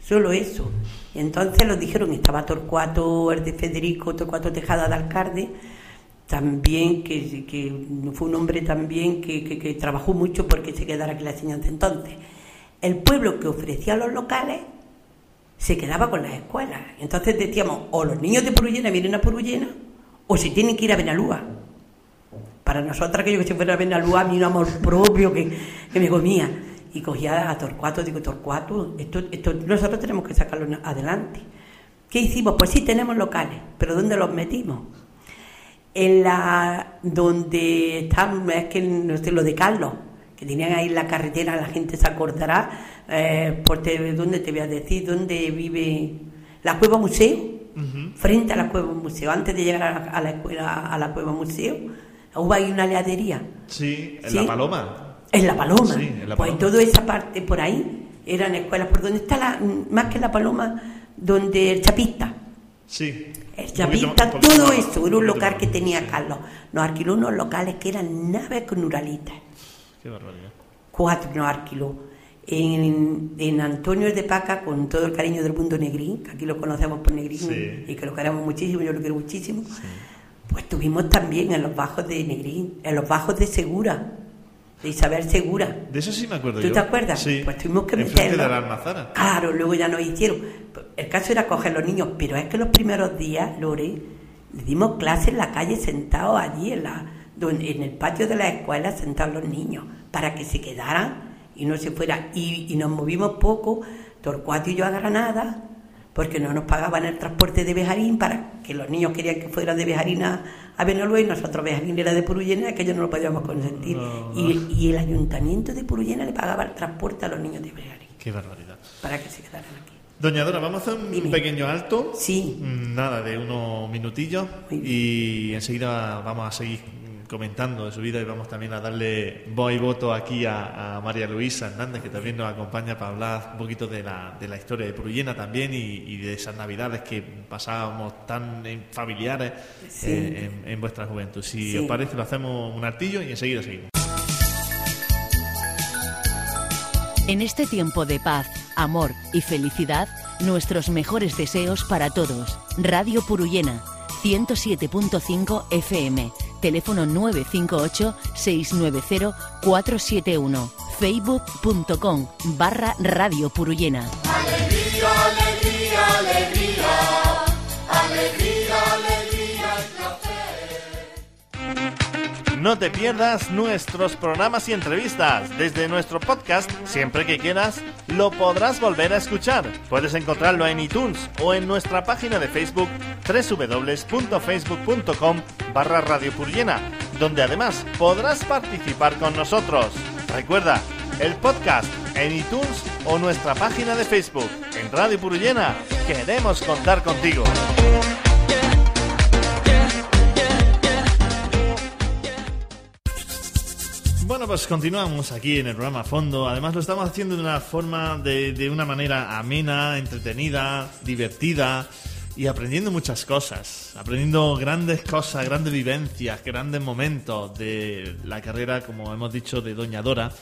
Solo eso. Y entonces lo dijeron, estaba Torcuato, el de Federico, Torcuato Tejada de alcalde, también, que, que fue un hombre también que, que- que trabajó mucho porque se quedara aquí la enseñanza. Entonces, el pueblo que ofrecía los locales se quedaba con las escuelas. Entonces decíamos, o los niños de Purullena vienen a Purullena, o se tienen que ir a Benalúa. Para nosotras, aquello que se fuera a Benalúa, a mí un amor propio que, que me comía. Y cogía a Torcuato, digo, Torcuato, esto, esto nosotros tenemos que sacarlo adelante. ¿Qué hicimos? Pues sí, tenemos locales, pero ¿dónde los metimos? En la donde están, es que no sé, lo de Carlos, que tenían ahí la carretera, la gente se acordará, eh, por te- ¿dónde te voy a decir? ¿Dónde vive la Cueva Museo? Frente a la Cueva Museo, antes de llegar a la, a la escuela, a la Cueva Museo, hubo ahí una heladería. Sí, en ¿Sí? La Paloma. En La Paloma. Sí, en La Pues Paloma. toda esa parte por ahí eran escuelas. ¿Por donde está la, más que La Paloma? Donde el Chapista. Sí. El poquito- Chapista, poquito todo más- eso, era un poquito local más, que tenía sí. Carlos. Nos alquiló unos locales que eran naves con uralitas. Qué barbaridad. Cuatro nos alquiló. En, en Antonio de Paca, con todo el cariño del mundo Negrín, que aquí lo conocemos por Negrín Sí. y que lo queremos muchísimo, yo lo quiero muchísimo. Pues tuvimos también en los bajos de Negrín, en los bajos de Segura, de Isabel Segura. De eso sí me acuerdo ¿Tú yo. te acuerdas? Sí. Pues tuvimos que meterlo. de la almazara. Claro, luego ya nos hicieron. El caso era coger los niños, pero es que los primeros días, Lore, le dimos clase en la calle sentados allí, en, la, en el patio de la escuela, sentados los niños, para que se quedaran y no se fueran. Y, y nos movimos poco, Torcuato y yo a Granada, porque no nos pagaban el transporte de Bejarín, para que los niños querían que fueran de Bejarín a, a y nosotros Bejarín era de Purullena, que ellos no lo podíamos consentir. Y, y el ayuntamiento de Purullena le pagaba el transporte a los niños de Bejarín, Qué barbaridad. para que se quedaran aquí. Doña Dora, vamos a hacer un Dime. pequeño alto. Sí. Nada, de unos minutillos. Y enseguida vamos a seguir comentando de su vida y vamos también a darle voz y voto aquí a, a María Luisa Hernández, que también nos acompaña para hablar un poquito de la, de la historia de Purullena también y, y de esas navidades que pasábamos tan familiares Sí. eh, en, en vuestra juventud. Si Sí. os parece, lo hacemos un altillo y enseguida seguimos. En este tiempo de paz, amor y felicidad, nuestros mejores deseos para todos. Radio Purullena, 107.5 FM, teléfono 958-690-471, facebook.com barra Radio Purullena. No te pierdas nuestros programas y entrevistas. Desde nuestro podcast, siempre que quieras, lo podrás volver a escuchar. Puedes encontrarlo en iTunes o en nuestra página de Facebook www.facebook.com barra Radio donde además podrás participar con nosotros. Recuerda, el podcast en iTunes o nuestra página de Facebook en Radio Purullena. Queremos contar contigo. Bueno, pues continuamos aquí en el programa fondo. Además lo estamos haciendo de una forma, de, de una manera amena, entretenida, divertida y aprendiendo muchas cosas, aprendiendo grandes cosas, grandes vivencias, grandes momentos de la carrera, como hemos dicho, de Doña Dora.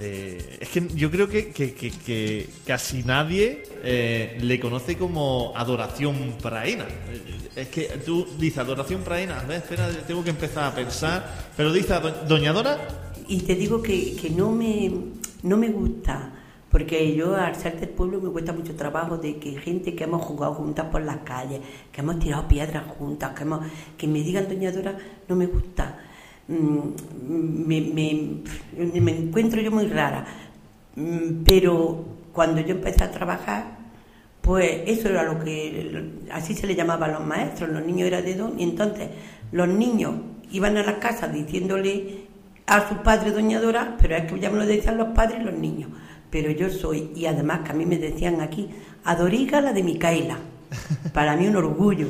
Eh, es que yo creo que, que- que- casi nadie eh, le conoce como adoración praena. Eh, Es que tú dices adoración praena, a ver, espera, tengo que empezar a pensar, pero dice Do- Doña Dora, Y te digo que, que no, me, no me gusta, porque yo al ser del pueblo me cuesta mucho trabajo de que gente que hemos jugado juntas por las calles, que hemos tirado piedras juntas, que, hemos, que me digan Doña Dora, no me gusta. Mm, Me, me, me encuentro yo muy rara. Mm, Pero cuando yo empecé a trabajar, pues eso era lo que, así se le llamaba a los maestros, los niños eran de don, y entonces los niños iban a la casa diciéndole a su padre Doña Dora, pero es que ya me lo decían los padres y los niños, pero yo soy, y además que a mí me decían aquí, Adoriga la de Micaela, <laughs> para mí un orgullo,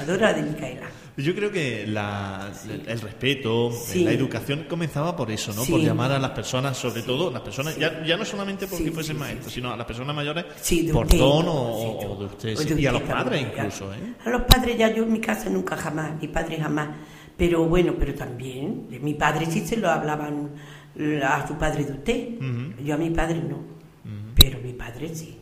Adora la de Micaela. Yo creo que la- el, el respeto, Sí. la educación comenzaba por eso, ¿no? Sí. Por llamar a las personas, sobre todo las personas, ya, ya no solamente porque fuesen maestros, sino a las personas mayores por Sí, o, o de ustedes. de y a los padres incluso, ¿eh? A los padres ya yo en mi casa nunca jamás, mi padre jamás. Pero bueno, pero también, de mi padre sí se lo hablaban a su padre de usted. Yo a mi padre no, pero mi padre sí.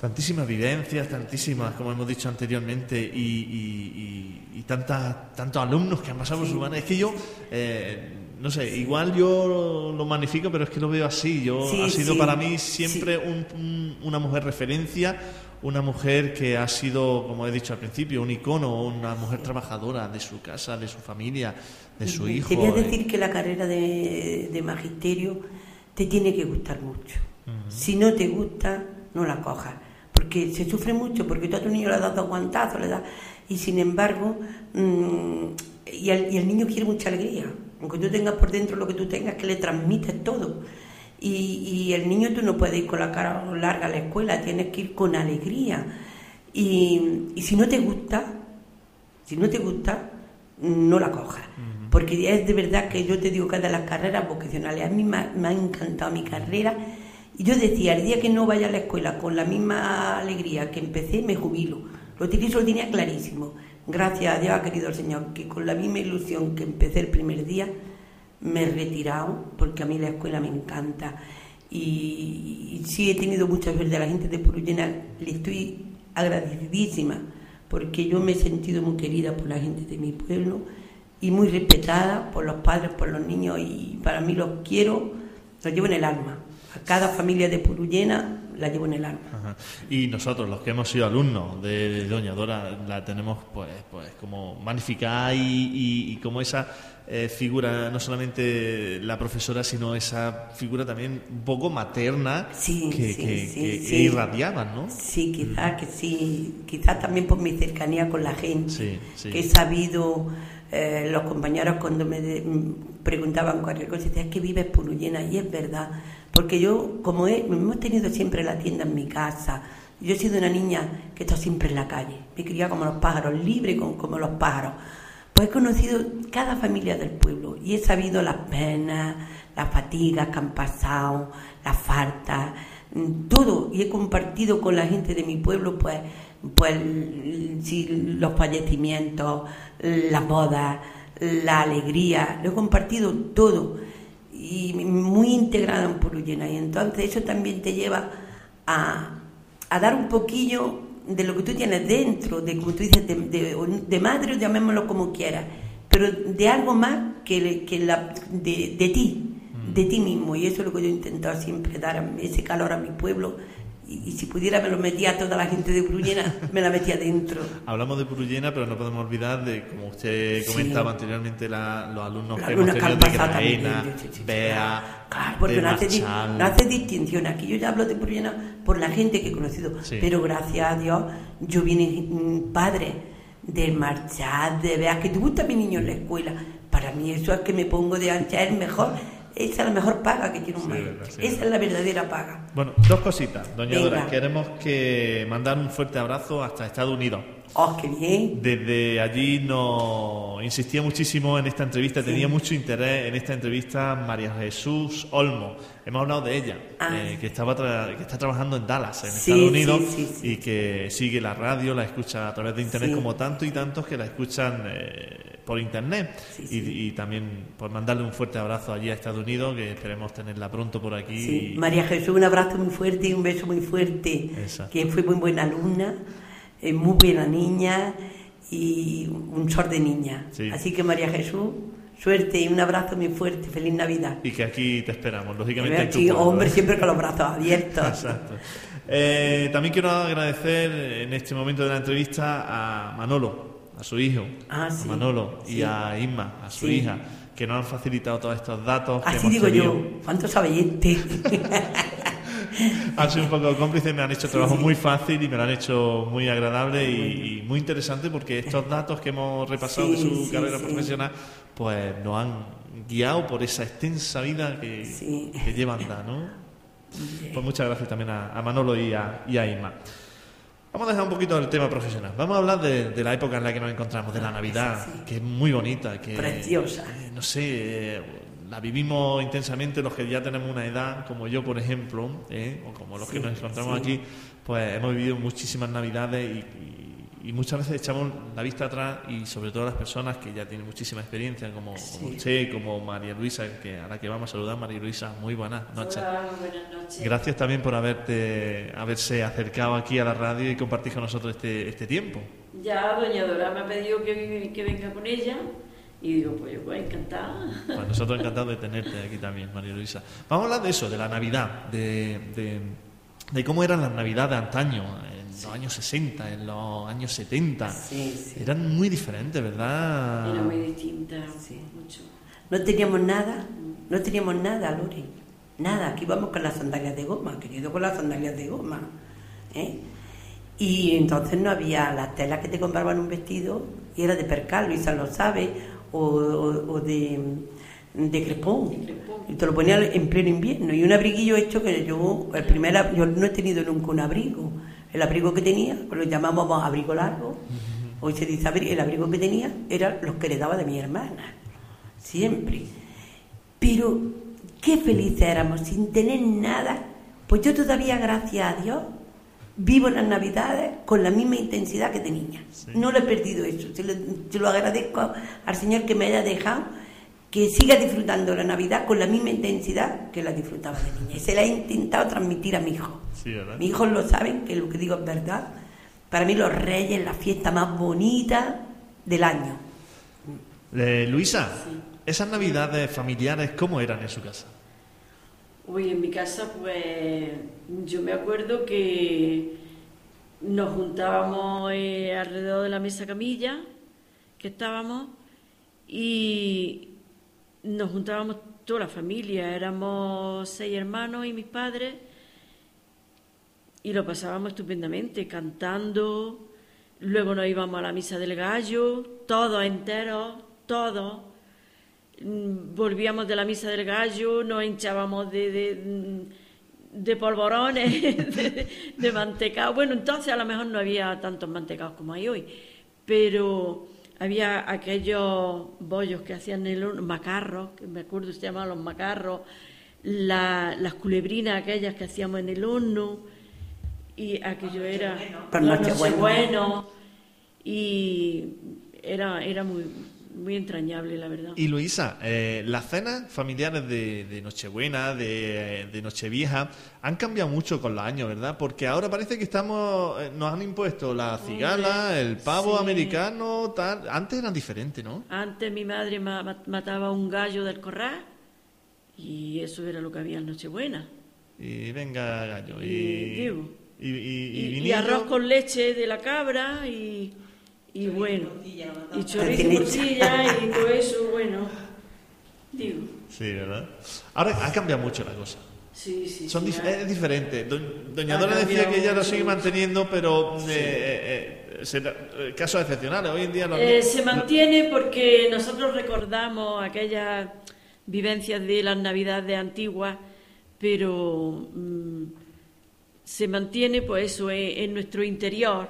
Tantísimas vivencias, tantísimas, como hemos dicho anteriormente, y, y- y- y tantas, tantos alumnos que han pasado por su mano. Es que yo, eh, no sé, igual yo lo magnifico, pero es que lo veo así. Yo Sí, ha sido sí, para mí siempre un- un- una mujer referencia, una mujer que ha sido, como he dicho al principio, un icono, una mujer trabajadora de su casa, de su familia, de su hijo. Te voy a eh. decir que la carrera de, de magisterio te tiene que gustar mucho. Si no te gusta, no la cojas. Porque se sufre mucho, porque tú a tu niño le das dos guantazos, le das... Y sin embargo, mm, y, el, y el niño quiere mucha alegría. Aunque tú tengas por dentro lo que tú tengas, que le transmites todo. Y, y el niño tú no puedes ir con la cara larga a la escuela, tienes que ir con alegría. Y, y si no te gusta, si no te gusta, no la cojas. Porque es de verdad que yo te digo que de las carreras vocacionales, a mí me ha encantado mi carrera. Y yo decía, el día que no vaya a la escuela con la misma alegría que empecé, me jubilo. Lo tenía, lo tenía clarísimo. Gracias a Dios, querido Señor, que con la misma ilusión que empecé el primer día, me he retirado, porque a mí la escuela me encanta. Y, y sí he tenido mucha suerte a la gente de Purullena, le estoy agradecidísima, porque yo me he sentido muy querida por la gente de mi pueblo y muy respetada por los padres, por los niños, y para mí los quiero, los llevo en el alma. Cada familia de Purullena la llevo en el alma. Ajá. Y nosotros, los que hemos sido alumnos de Doña Dora, la tenemos pues, pues como magnificada y, y- y como esa eh, figura, no solamente la profesora, sino esa figura también un poco materna Sí, que, sí, que- sí, que- que sí. irradiaban, ¿no? Sí, quizás que sí, quizás también por mi cercanía con la gente, Sí, sí. que he sabido, eh, los compañeros cuando me de- mm, preguntaban cualquier cosa, decían, es que vives Purullena, y es verdad, porque yo, como he- hemos tenido siempre la tienda en mi casa, yo he sido una niña que estado siempre en la calle, me criaba como los pájaros, libre como, los pájaros, pues he conocido cada familia del pueblo y he sabido las penas, las fatigas que han pasado, las faltas, mm, todo. Y he compartido con la gente de mi pueblo, pues, pues l- sí, los fallecimientos, las bodas, la alegría, lo he compartido todo. Y muy integrada en Purullena. Y entonces eso también te lleva a, a dar un poquillo de lo que tú tienes dentro, de como tú dices, de, de, de madre, llamémoslo como quieras, pero de algo más que, que la, de, de ti, de ti mismo. Y eso es lo que yo he intentado siempre, dar ese calor a mi pueblo. Y, y si pudiera me lo metía a toda la gente de Brullena, <laughs> me la metía dentro. Hablamos de Purullena, pero no podemos olvidar de, como usted Sí. comentaba anteriormente, la- los alumnos Los que hemos alumnos que tenido han de Graena, Bea, Claro, porque de no hace, no hace distinción. Aquí yo ya hablo de Brullena por la gente que he conocido. Sí. Pero gracias a Dios, yo vine mm, padre de marchar, de ver que te gusta mi niño en la escuela. Para mí eso es que me pongo de ancha, es mejor. Esa es la mejor paga que tiene un Sí, maestro. sí, esa es la verdadera paga. Bueno, dos cositas, doña Venga. Dora. Queremos que mandar un fuerte abrazo hasta Estados Unidos. ¡Oh, qué bien! Desde allí nos insistía muchísimo en esta entrevista, tenía mucho interés en esta entrevista María Jesús Olmo. Hemos hablado de ella, Ah. eh, que, estaba tra- que está trabajando en Dallas, en Sí, Estados Unidos, sí, y que sigue la radio, la escucha a través de Internet, como tantos y tantos que la escuchan eh, por Internet. Y, también por mandarle un fuerte abrazo allí a Estados Unidos, que esperemos tenerla pronto por aquí. Y- María Jesús, un abrazo muy fuerte y un beso muy fuerte. Que fue muy buena alumna, eh, muy buena niña y un sol de niña. Sí. Así que María Jesús, suerte y un abrazo muy fuerte. Feliz Navidad. y que aquí te esperamos, lógicamente. pueblo, hombre, ¿eh? siempre con los brazos abiertos. <laughs> Exacto. Eh, también quiero agradecer en este momento de la entrevista a Manolo, a su hijo, Ah, a sí. Manolo y Sí. a Isma, a su Sí. hija, que nos han facilitado todos estos datos. que Así hemos digo tenido. yo, ¿cuánto sabe este? <laughs> Han sido un poco cómplices, me han hecho el trabajo muy fácil y me lo han hecho muy agradable y, y muy interesante porque estos datos que hemos repasado de Sí, su sí, carrera sí. profesional, pues nos han guiado por esa extensa vida que, Sí. que lleva andar, ¿no? Pues muchas gracias también a, a Manolo y a, y a Isma. Vamos a dejar un poquito el tema profesional. Vamos a hablar de, de la época en la que nos encontramos, de la Navidad, Sí. que es muy bonita, que Preciosa. eh, no sé, eh, la vivimos intensamente los que ya tenemos una edad, como yo, por ejemplo, eh, o como los que Sí, nos encontramos sí. aquí, pues hemos vivido muchísimas Navidades y, y- y muchas veces echamos la vista atrás y sobre todo las personas que ya tienen muchísima experiencia, como, como Sí. usted, como María Luisa, que a la que vamos a saludar, María Luisa, muy buenas noches. Hola, buenas noches. Gracias también por haberte, haberse acercado aquí a la radio y compartir con nosotros este, este tiempo. Ya doña Dora me ha pedido que, que venga con ella y digo, pues yo pues encantada. Pues nosotros encantados de tenerte aquí también, María Luisa. Vamos a hablar de eso, de la Navidad, de, de, de cómo eran las Navidades de antaño, en los años 60, en los años 70. Sí, sí. Eran muy diferentes, ¿verdad? Era muy distinta, Sí. mucho. No teníamos nada, no teníamos nada, Lore. Nada, aquí vamos con las sandalias de goma, querido, con las sandalias de goma. ¿eh? Y entonces no había las telas que te compraban un vestido y era de percal, Luisa lo sabe, o, o- o de, de crepón. De crepón. Y te lo ponía en pleno invierno. Y un abriguillo hecho que yo, el primer, yo no he tenido nunca un abrigo. El abrigo que tenía, lo llamábamos abrigo largo, hoy se dice abri- el abrigo que tenía era los que heredaba de mi hermana, siempre. Pero qué felices éramos sin tener nada. Pues yo todavía, gracias a Dios, vivo las navidades con la misma intensidad que de niña. No lo he perdido eso. Se lo, se lo agradezco al Señor que me haya dejado que siga disfrutando la Navidad con la misma intensidad que la disfrutaba de niña. Y se la he intentado transmitir a mi hijo. Sí. Mis hijos lo saben, que lo que digo es verdad. Para mí los reyes es la fiesta más bonita del año. Eh, Luisa, esas Navidades familiares, ¿cómo eran en su casa? Uy, en mi casa, pues yo me acuerdo que nos juntábamos eh, alrededor de la mesa camilla que estábamos y nos juntábamos toda la familia, éramos seis hermanos y mis padres y lo pasábamos estupendamente, cantando, luego nos íbamos a la misa del gallo, todos enteros, todos volvíamos de la misa del gallo, nos hinchábamos de, de, mm, de polvorones, <laughs> de, de mantecado. Bueno, entonces a lo mejor no había tantos mantecados como hay hoy, pero había aquellos bollos que hacían en el horno, macarros, que me acuerdo se llamaban los macarros, la- las culebrinas aquellas que hacíamos en el horno, y aquello era Nochebuena. nochebuenos, y era, era muy, muy entrañable, la verdad. Y Luisa, eh, las cenas familiares de, de Nochebuena, de, de Nochevieja, han cambiado mucho con los años, ¿verdad? Porque ahora parece que estamos, eh, nos han impuesto la cigala, el pavo sí. americano, tal. Antes eran diferentes, ¿no? Antes mi madre ma- ma- mataba un gallo del corral y eso era lo que había en Nochebuena. Y venga gallo. Y, Y digo. arroz con leche de la cabra y, y bueno, y chorizo y morcilla y todo eso, bueno, digo, Sí, ¿verdad? Ahora ha cambiado mucho la cosa. sí, sí. Son sí, dif- es diferente. Do- Doña Dora decía que ella lo sigue manteniendo, pero eh, eh, eh, será- eh, casos excepcionales. Hoy en día los Eh, se mantiene porque nosotros recordamos aquella vivencias de las navidades antiguas, pero mm, se mantiene pues eso en, nuestro interior,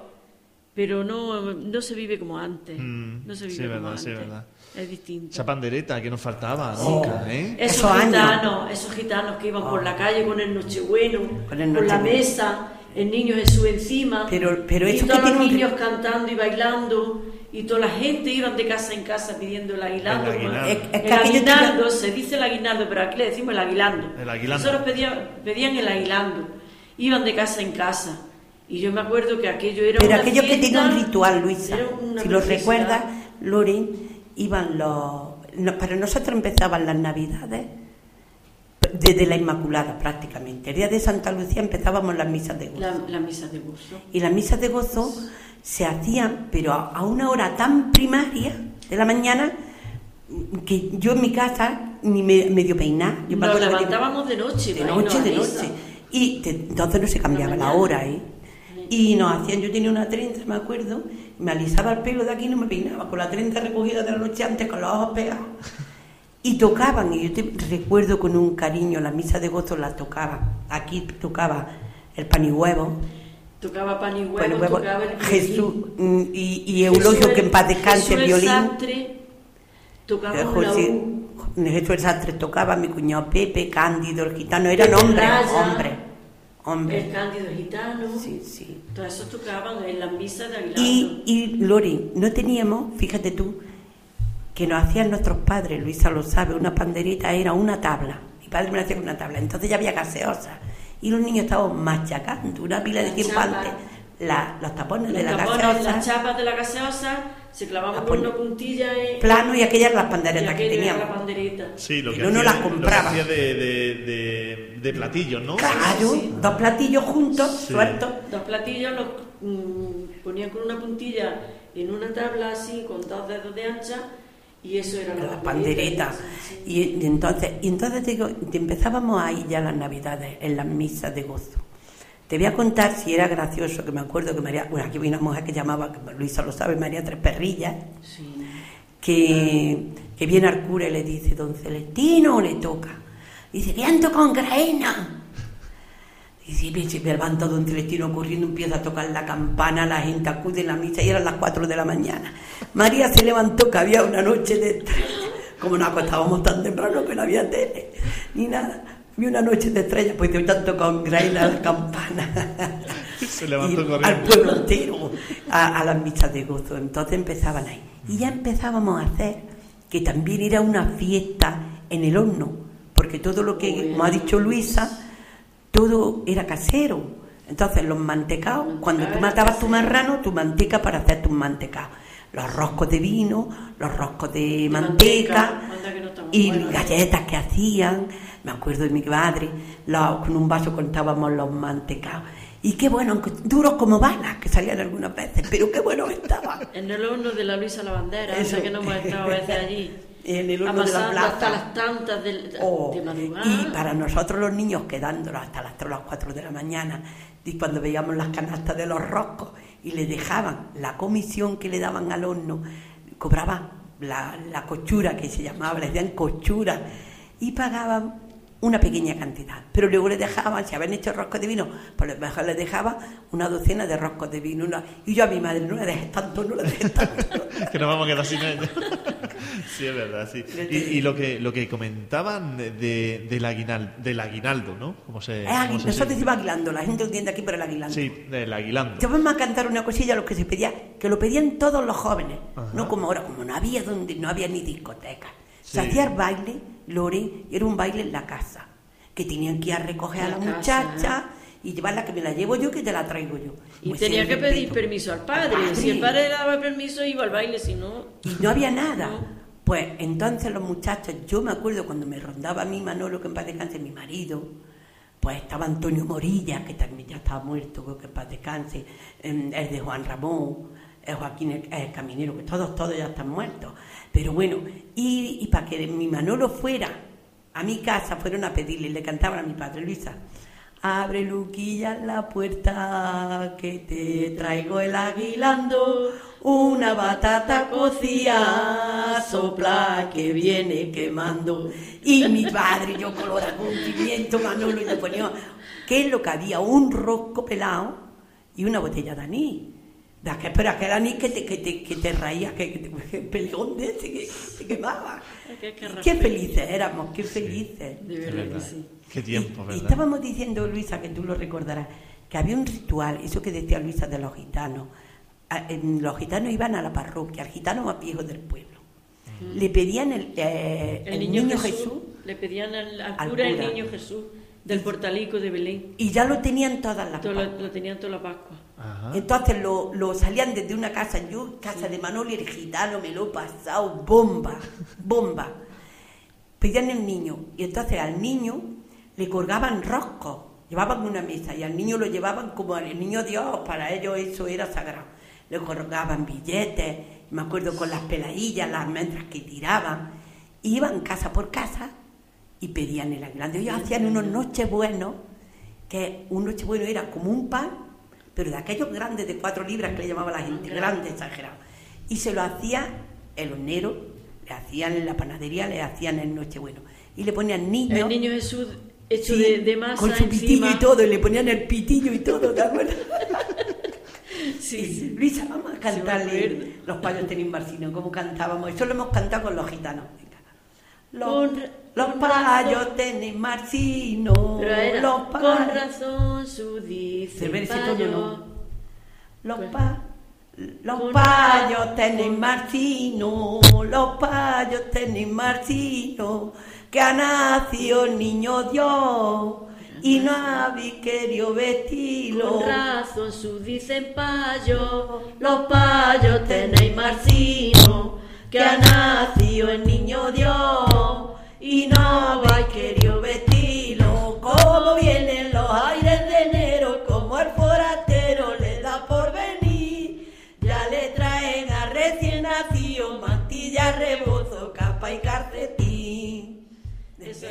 pero no, no se vive como antes. Mm, no se vive sí, como verdad, antes. sí, verdad. Es distinto. Esa pandereta que nos faltaba Oh. nunca, ¿eh? Esos, Esos años. gitanos, esos gitanos que iban por la calle con el Nochebueno, Con el con la mesa, el niño Jesús encima, Pero- pero y todos los niños cantando y bailando, y toda la gente iban de casa en casa pidiendo el aguinaldo. El aguinaldo. Es- es que el aguinaldo, tenía- se dice el aguinaldo, pero aquí le decimos el aguilando. El aguilando. Nosotros pedían, pedían el aguilando, iban de casa en casa. Y yo me acuerdo que aquello era Pero una aquello que tenía un ritual, Luisa. Si lo recuerdas, Loren, iban los. no, para nosotros empezaban las Navidades desde la Inmaculada prácticamente. El día de Santa Lucía empezábamos las misas de gozo. La, la misa de gozo. Y las misas de gozo se hacían, pero a, a una hora tan primaria de la mañana que yo en mi casa ni me, medio peinar. Yo Nos levantábamos de noche. de noche, de noche. Y te- entonces no se cambiaba la, hora, ¿eh? Y nos hacían, yo tenía una trenza, me acuerdo, me alisaba el pelo de aquí y no me peinaba, con la trenza recogida de la noche antes, con los ojos pegados. Y tocaban, y yo te recuerdo con un cariño, la misa de gozo la tocaba. Aquí tocaba el pan y huevo, Tocaba pan y huevo, pan y huevo, tocaba el Jesús mm, y, y Eulogio, que en paz descanse, el violín. Sastre tocaba Eh, José. Jesús el Sastre tocaba, mi cuñado Pepe, Cándido, el gitano, eran hombres, hombres, El Cándido Gitano. Sí, sí. Todos esos tocaban en las misas de Aguilando. Y, y Lori, no teníamos, fíjate tú, que nos hacían nuestros padres, Luisa lo sabe, una pandereta era una tabla. Mi padre me la hacía con una tabla. Entonces ya había gaseosa. Y los niños estaban machacando una pila de La tiempo antes. La- los tapones de la tapones, gaseosa, las chapas de la gaseosa se clavaban La con una puntilla y, plano y aquellas eran las y panderetas que aquella teníamos. la pandereta. Sí, lo que Pero no hacía, las lo que compraba. hacía de, de, de, de platillos, ¿no? Claro, Sí, dos platillos juntos, Sí. sueltos. Dos platillos los mm, ponían con una puntilla en una tabla así, con dos dedos de ancha, y eso era las panderetas. sí. Y, y entonces, y entonces te digo, te empezábamos ahí ya las navidades, en las misas de gozo. Te voy a contar si era gracioso, que me acuerdo que María, bueno, aquí había una mujer que llamaba, que Luisa lo sabe, María Tres Perrillas, Sí. que, que viene al cura y le dice, don Celestino, le toca. Dice, viento con graena. Y me, me levanta don Celestino corriendo, empieza a tocar la campana, la gente acude en la misa y eran las 4 de la mañana. María se levantó que había una noche de estrellas. <laughs> Como nos acostábamos tan temprano que no había tele ni nada. Había una noche de estrellas, pues de tanto con graina la campana. <laughs> Se levantó Y corriendo. Al pueblo entero, a, a las misas de gozo. Entonces empezaban ahí. Y ya empezábamos a hacer que también era una fiesta en el horno, porque todo lo que, como ha dicho Luisa, todo era casero. Entonces los mantecados, cuando tú matabas tu marrano, tu manteca para hacer tus mantecados. Los roscos de vino, los roscos de manteca, manteca, no estamos y galletas que hacían. Me acuerdo de mi madre, los- con un vaso contábamos los mantecados. Y qué bueno, aunque duros como balas, que salían algunas veces, pero qué bueno estaban. <laughs> En el horno de la Luisa Lavandera, Eso. esa que no hemos estado a veces allí. <laughs> En el horno de la plaza. hasta las tantas de, Oh, de madrugada. y para nosotros los niños quedándonos hasta las 3 o las 4 de la mañana, y cuando veíamos las canastas de los roscos y le dejaban la comisión que le daban al horno, cobraban la, la cochura que se llamaba, le decían cochura, y pagaban una pequeña cantidad. Pero luego le dejaban, si habían hecho roscos de vino, pues a lo mejor le dejaba una docena de roscos de vino. una- y yo a mi madre, no le dejes tanto, no le dejes tanto. <laughs> que nos vamos a quedar sin ella. sí, es verdad, sí. Y, y lo que lo que comentaban de, del, aguinal, del aguinaldo, ¿no? ¿Cómo se, Es cómo agui- se nosotros decimos aguilando, la gente entiende aquí por el aguilando. Sí, del aguilando. Te vamos a cantar una cosilla a lo que se pedía, que lo pedían todos los jóvenes, Ajá. no como ahora, como no había donde no había ni discoteca. Se Sí. hacía el baile, Lore, era un baile en la casa, que tenían que ir a recoger a la la casa, muchacha y llevarla que me la llevo yo que te la traigo yo. Y Pues tenía que pedir permiso al padre. Al Si el padre le daba permiso, iba al baile, si no. Y no había nada. No. Pues entonces los muchachos, yo me acuerdo cuando me rondaba a mí Manolo, que en paz descanse, mi marido, pues estaba Antonio Morilla, que también ya estaba muerto, que en paz descanse, em, el de Juan Ramón, Joaquín el, el Caminero, que todos, todos ya están muertos. Pero bueno, y, y para que mi Manolo fuera a mi casa, fueron a pedirle, le cantaban a mi padre, Luisa, Abre Luquilla la puerta que te traigo el aguilando. una batata cocida, sopla que viene quemando. Y mi padre, yo colora con pimiento, Manolo, y le ponía, ¿qué es lo que había? Un rosco pelado y una botella de anís. De aquel, pero aquel anís que te, que te, que te raía, que, que te, <laughs> el peleón de ese que, que te quemaba. Qué- qué Qué felices éramos, qué felices. De verdad que sí. Qué tiempo, Y- y ¿verdad? estábamos diciendo, Luisa, que tú lo recordarás, que había un ritual, eso que decía Luisa de los gitanos. A- en- los gitanos iban a la parroquia, al gitano más viejo del pueblo. Le pedían el, eh, El, el niño, Jesús, le pedían al, al Al cura el niño Jesús del portalico de Belén. y ya lo tenían todas las Todo lo, Pascuas. lo tenían toda la Pascua. Ajá. Entonces lo, lo salían desde una casa, yo, casa de Manoli, el gitano, me lo he pasado, bomba, bomba. Pedían el niño, y entonces al niño le colgaban roscos, llevaban una mesa, y al niño lo llevaban como al niño Dios, para ellos eso era sagrado. Le colgaban billetes, me acuerdo con las peladillas, las almendras que tiraban, y iban casa por casa y pedían el aguinaldo. Ellos hacían unos noches buenos, que un noche bueno era como un pan, pero de aquellos grandes de cuatro libras que le llamaba la gente, grande, exagerado. Y se lo hacía el hornero, le hacían en la panadería, le hacían el Nochebueno. Y le ponían niños. El niño Jesús hecho sí, de, de masa Con su pitillo y todo, y le ponían el pitillo y todo, ¿te acuerdas? <laughs> Sí. Luisa, vamos a cantarle acuerdo. los payos tenían Marcino, como cantábamos. Eso lo hemos cantado con los gitanos. Los, Con- los razón. tienen Marcino. Pero era, los con razón su dice. ¿no? Los, Pues- pa, los payos tienen marcino, los payos tienen marcino, que ha nacido el niño Dios y no habéis querido vestirlo. Con razón su dicen payo, los payos tenéis marcino, que ha nacido el niño Dios, y no habéis querido vestirlo. Como vienen los aires de enero, como el forastero le da por venir, ya le traen a recién nacido mantilla, rebozo, capa y calcetín. <laughs> Eso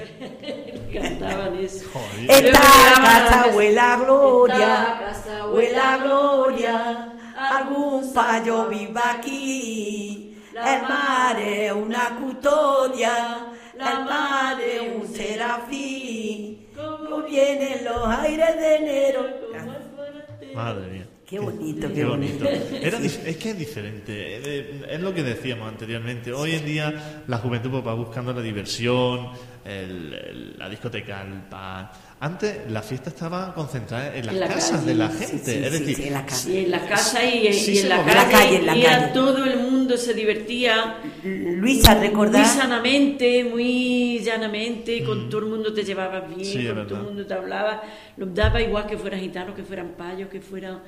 cantaban eso. Esta casa la- huela a gloria, casa huela a gloria, algún payo viva aquí. El mar es una custodia, el mar es un serafín. Como vienen los aires de enero. Madre mía. Qué bonito, Qué qué bonito. Era es que es diferente. Es lo que decíamos anteriormente. Hoy en día la juventud pues, va buscando la diversión, el- el- la discoteca, el pan. Antes la fiesta estaba concentrada en las En la casas calle, de la gente. sí, es sí, decir, sí, en la casa. Sí, en la casa y, Sí y en la calle, En la calle, en la y era calle. todo el mundo se divertía Luisa, muy ¿recordás? sanamente, muy llanamente, con todo el mundo te llevabas bien, Mm. Con todo el mundo te hablaba, los daba igual que fueran gitanos, que fueran payos, que fueran...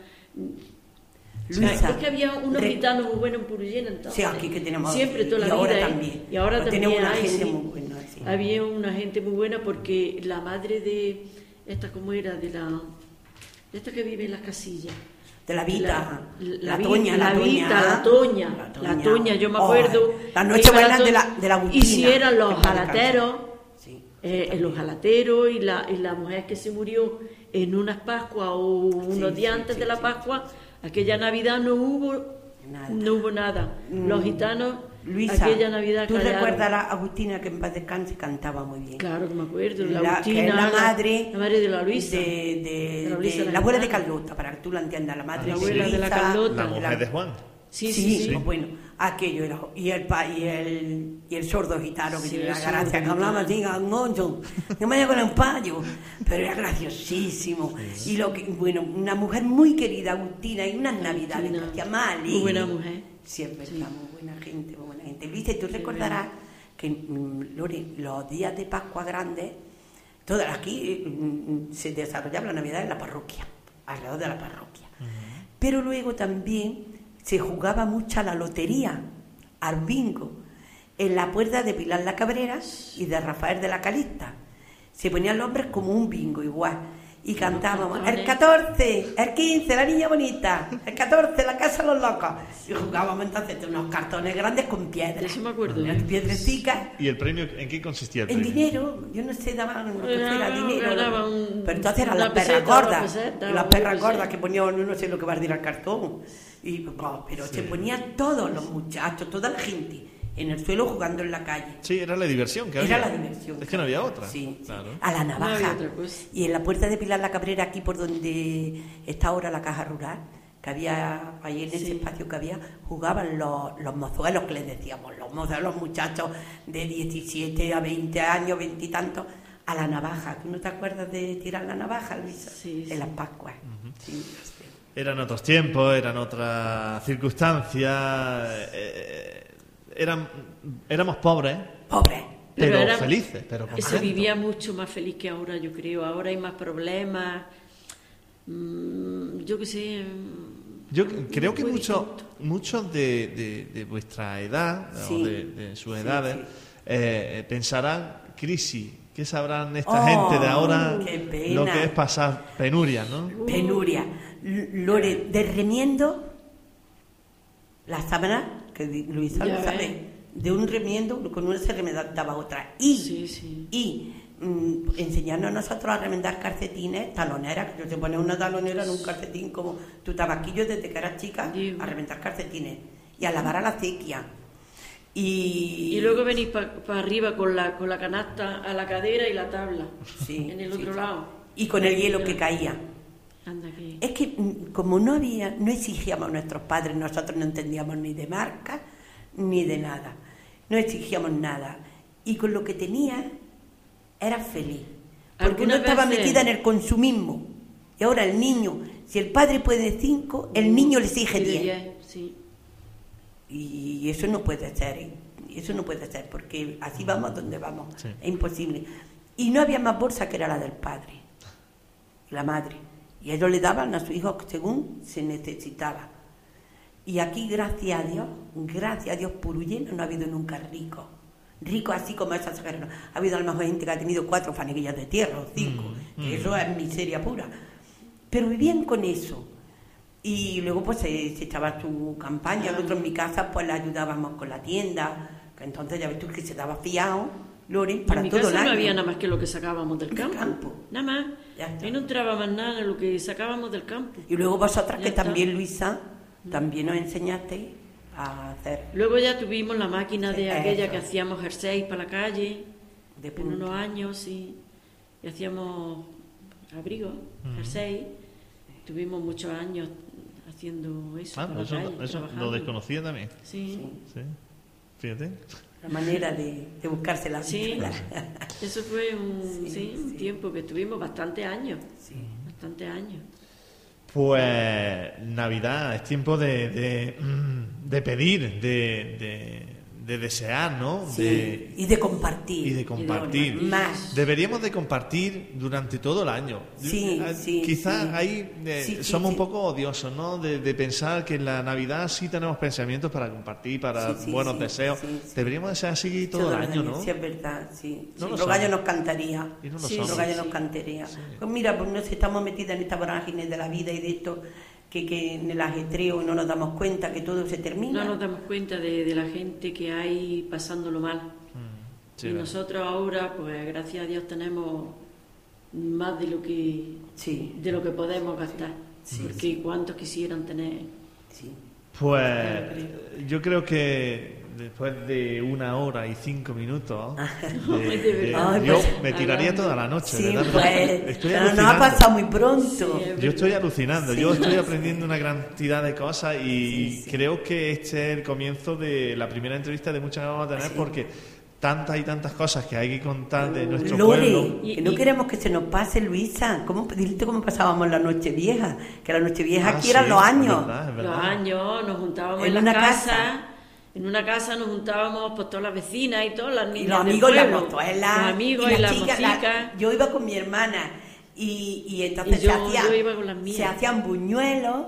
Luisa, es que había unos gitanos muy buenos en Purullena entonces. Sí, aquí que tenemos. Siempre, toda la y ahora vida. ¿eh? también. Y ahora también tenemos una hay, gente sí. muy buena. sí. Había una gente muy buena porque la madre de... Esta, ¿cómo era? De la... De esta que vive en las casillas. De la Vita, la, Vi- Toña, la, Toña. Vita, la Toña, la Toña, yo me Oh, acuerdo. la que noche buena de la, de la Agustina. Y si eran los jalateros. Sí, eh, los jalateros y la, y la mujer que se murió en unas Pascuas o unos días antes de la. Pascua, aquella Navidad no hubo Nada. no hubo nada. Los gitanos, Luisa, aquella Navidad ¿tú callaron. recuerdas a la Agustina que en paz descanse cantaba muy bien? Claro que me acuerdo, la, La- Agustina, que es la madre, la madre de la Luisa. de, de- De la Luisa de- de la abuela de. Carlota, para que tú la entiendas, la madre La abuela de la Luisa, Carlota. la mujer de Juan. Sí, Sí, sí, sí. pues bueno, aquello era. Y el, pa- y el, y el sordo gitano que Sí, tiene la el gracia, que hablaba así, gangoso, que me vaya con un payo, pero era graciosísimo. Y lo que, bueno, una mujer muy querida, Agustina, y unas navidades que Agustina, hacía mal. muy buena mujer. Siempre está muy buena gente, muy buena gente. Luisa, y tú recordarás que, mm, Lore, los días de Pascua Grande, todas aquí mm, mm, se desarrollaba la Navidad en la parroquia, alrededor de la parroquia. Pero luego también se jugaba mucho a la lotería, al bingo, en la puerta de Pilar la Cabrera y de Rafael de la Calista. Se ponían los hombres como un bingo igual. Y cantábamos, el cartones. 14, el 15, la niña bonita, el 14, la casa de los locos. Y jugábamos entonces de unos cartones grandes con piedras. Eso me acuerdo. Unas piedrecitas ¿Y el premio en qué consistía el en premio? dinero, yo no sé, daban lo que Era- fuera dinero. un pero entonces eran las perras gordas. las perras gordas que ponían, no sé lo que va a decir al cartón. Y, oh, pero se ponían todos los muchachos, toda la gente en el suelo jugando en la calle. Sí, era la diversión que Era había. la diversión. Es que no había otra. Sí, sí. Claro. A la No navaja. había otra cosa. Y en la puerta de Pilar la Cabrera, aquí por donde está ahora la caja rural, que había ahí en ese espacio que había, jugaban los, los mozuelos que les decíamos, los mozuelos, muchachos de 17 a 20 años, 20 y tantos, a la navaja. ¿Tú no te acuerdas de tirar la navaja, Luisa? Sí, En sí. las Pascuas. Sí, sí. Eran otros tiempos, eran otras circunstancias. eh, eran, éramos pobres, Pobre. pero, era- felices. Pero que se vivía mucho más feliz que ahora, yo creo. Ahora hay más problemas. mm, yo qué sé. mm, Yo creo que muchos muchos de, de- de vuestra edad Sí. o de, de sus Sí, edades sí. eh, pensarán crisis. ¿Qué sabrán esta Oh, gente de ahora qué pena. lo que es pasar penurias, no? Penuria. L- Lore, de remiendo, la sábana, que Luisa lo sabe, de un remiendo, con una se remendaba otra. Y, Sí, sí. y mm, enseñarnos a nosotros a remendar calcetines, taloneras, que yo te pones una talonera en un calcetín como tu tabaquillo desde que eras chica, a remendar calcetines. Y a lavar a la acequia. Y, Y luego venís para arriba con la, con la canasta a la cadera y la tabla. Sí, en el otro sí. lado. y con el hielo que caía. Anda que. Es que mm, como no había, no exigíamos a nuestros padres, nosotros no entendíamos ni de marca ni de nada. No exigíamos nada. Y con lo que tenía, era feliz. Porque no estaba veces- metida en el consumismo. Y ahora el niño, si el padre puede cinco, el niño le exige diez. diez, Sí. Y eso no puede ser, ¿eh? eso no puede ser, porque así vamos donde vamos, Sí. es imposible. Y no había más bolsa que era la del padre, la madre. Y ellos le daban a su hijo según se necesitaba. Y aquí, gracias a Dios, gracias a Dios, Purullena no ha habido nunca rico. Rico así como esas no. Ha habido a lo mejor gente que ha tenido cuatro faneguillas de tierra o cinco, que eso es miseria pura. Pero vivían con eso. Y luego pues se, se echaba su campaña, nosotros en mi casa pues le ayudábamos con la tienda, que entonces ya ves tú que se daba fiado, Loren, para en mi todo casa el año. no había nada más que lo que sacábamos del Del campo. campo. Nada más. Ya está. Ahí no entraba más nada de lo que sacábamos del campo. Y luego vosotras Ya que está. también, Luisa, también nos enseñasteis a hacer Luego ya tuvimos la máquina de Eso. aquella que hacíamos jerseys para la calle, de en punto. unos años, sí. Y hacíamos abrigos, jerseys. Tuvimos muchos años haciendo eso. Ah, para la eso, calle, eso trabajando. lo desconocía también. Sí, Sí. Fíjate. La manera de, de buscarse la sí. vida. <laughs> Eso fue un, Sí, sí, un sí. tiempo que tuvimos bastantes años. Sí. Bastantes años. Pues Navidad, es tiempo de, de, mm, de pedir, de, de, de desear, ¿no? Sí, De, y de compartir. y de compartir. Más. Deberíamos de compartir durante todo el año. Sí, Eh, sí, Quizás sí. ahí eh, somos un poco odiosos, ¿no? De, de pensar que en la Navidad sí tenemos pensamientos para compartir, para buenos deseos. Deberíamos de ser así todo el año, ¿no? Sí, es verdad, sí. No los gallos nos cantaría. Y no lo. Los gallos nos cantaría. Pues mira, pues nos estamos metidas en esta vorágine de la vida y de esto, que, que en el ajetreo no nos damos cuenta que todo se termina. No nos damos cuenta de, de la gente que hay pasándolo mal. Mm, sí, y nosotros ahora, pues gracias a Dios, tenemos más de lo que Sí, de lo que podemos gastar. Sí, Porque cuántos quisieran tener. sí. Pues yo creo que después de una hora y cinco minutos, <laughs> de. Ay, yo pues, me tiraría hablando. toda la noche. Sí, ¿verdad? pues, Estoy pero nos ha pasado muy pronto. Sí, es Yo estoy verdad. alucinando, yo estoy aprendiendo una cantidad de cosas y creo que este es el comienzo de la primera entrevista de muchas que vamos a tener porque tantas y tantas cosas que hay que contar de nuestro Lore, pueblo. Que no queremos que se nos pase, Luisa. ¿Cómo, dile cómo pasábamos la noche vieja? Que la noche vieja Ah, aquí sí, eran los es años. verdad, es Los años nos juntábamos En en, casas. casa. En una casa nos juntábamos pues todas las vecinas y todas las Y niñas. los del amigos y las mozuelas. Los amigos y, las chicas, la- yo iba con mi hermana y, y entonces Y yo- se, hacía- yo iba con las mías. se hacían buñuelos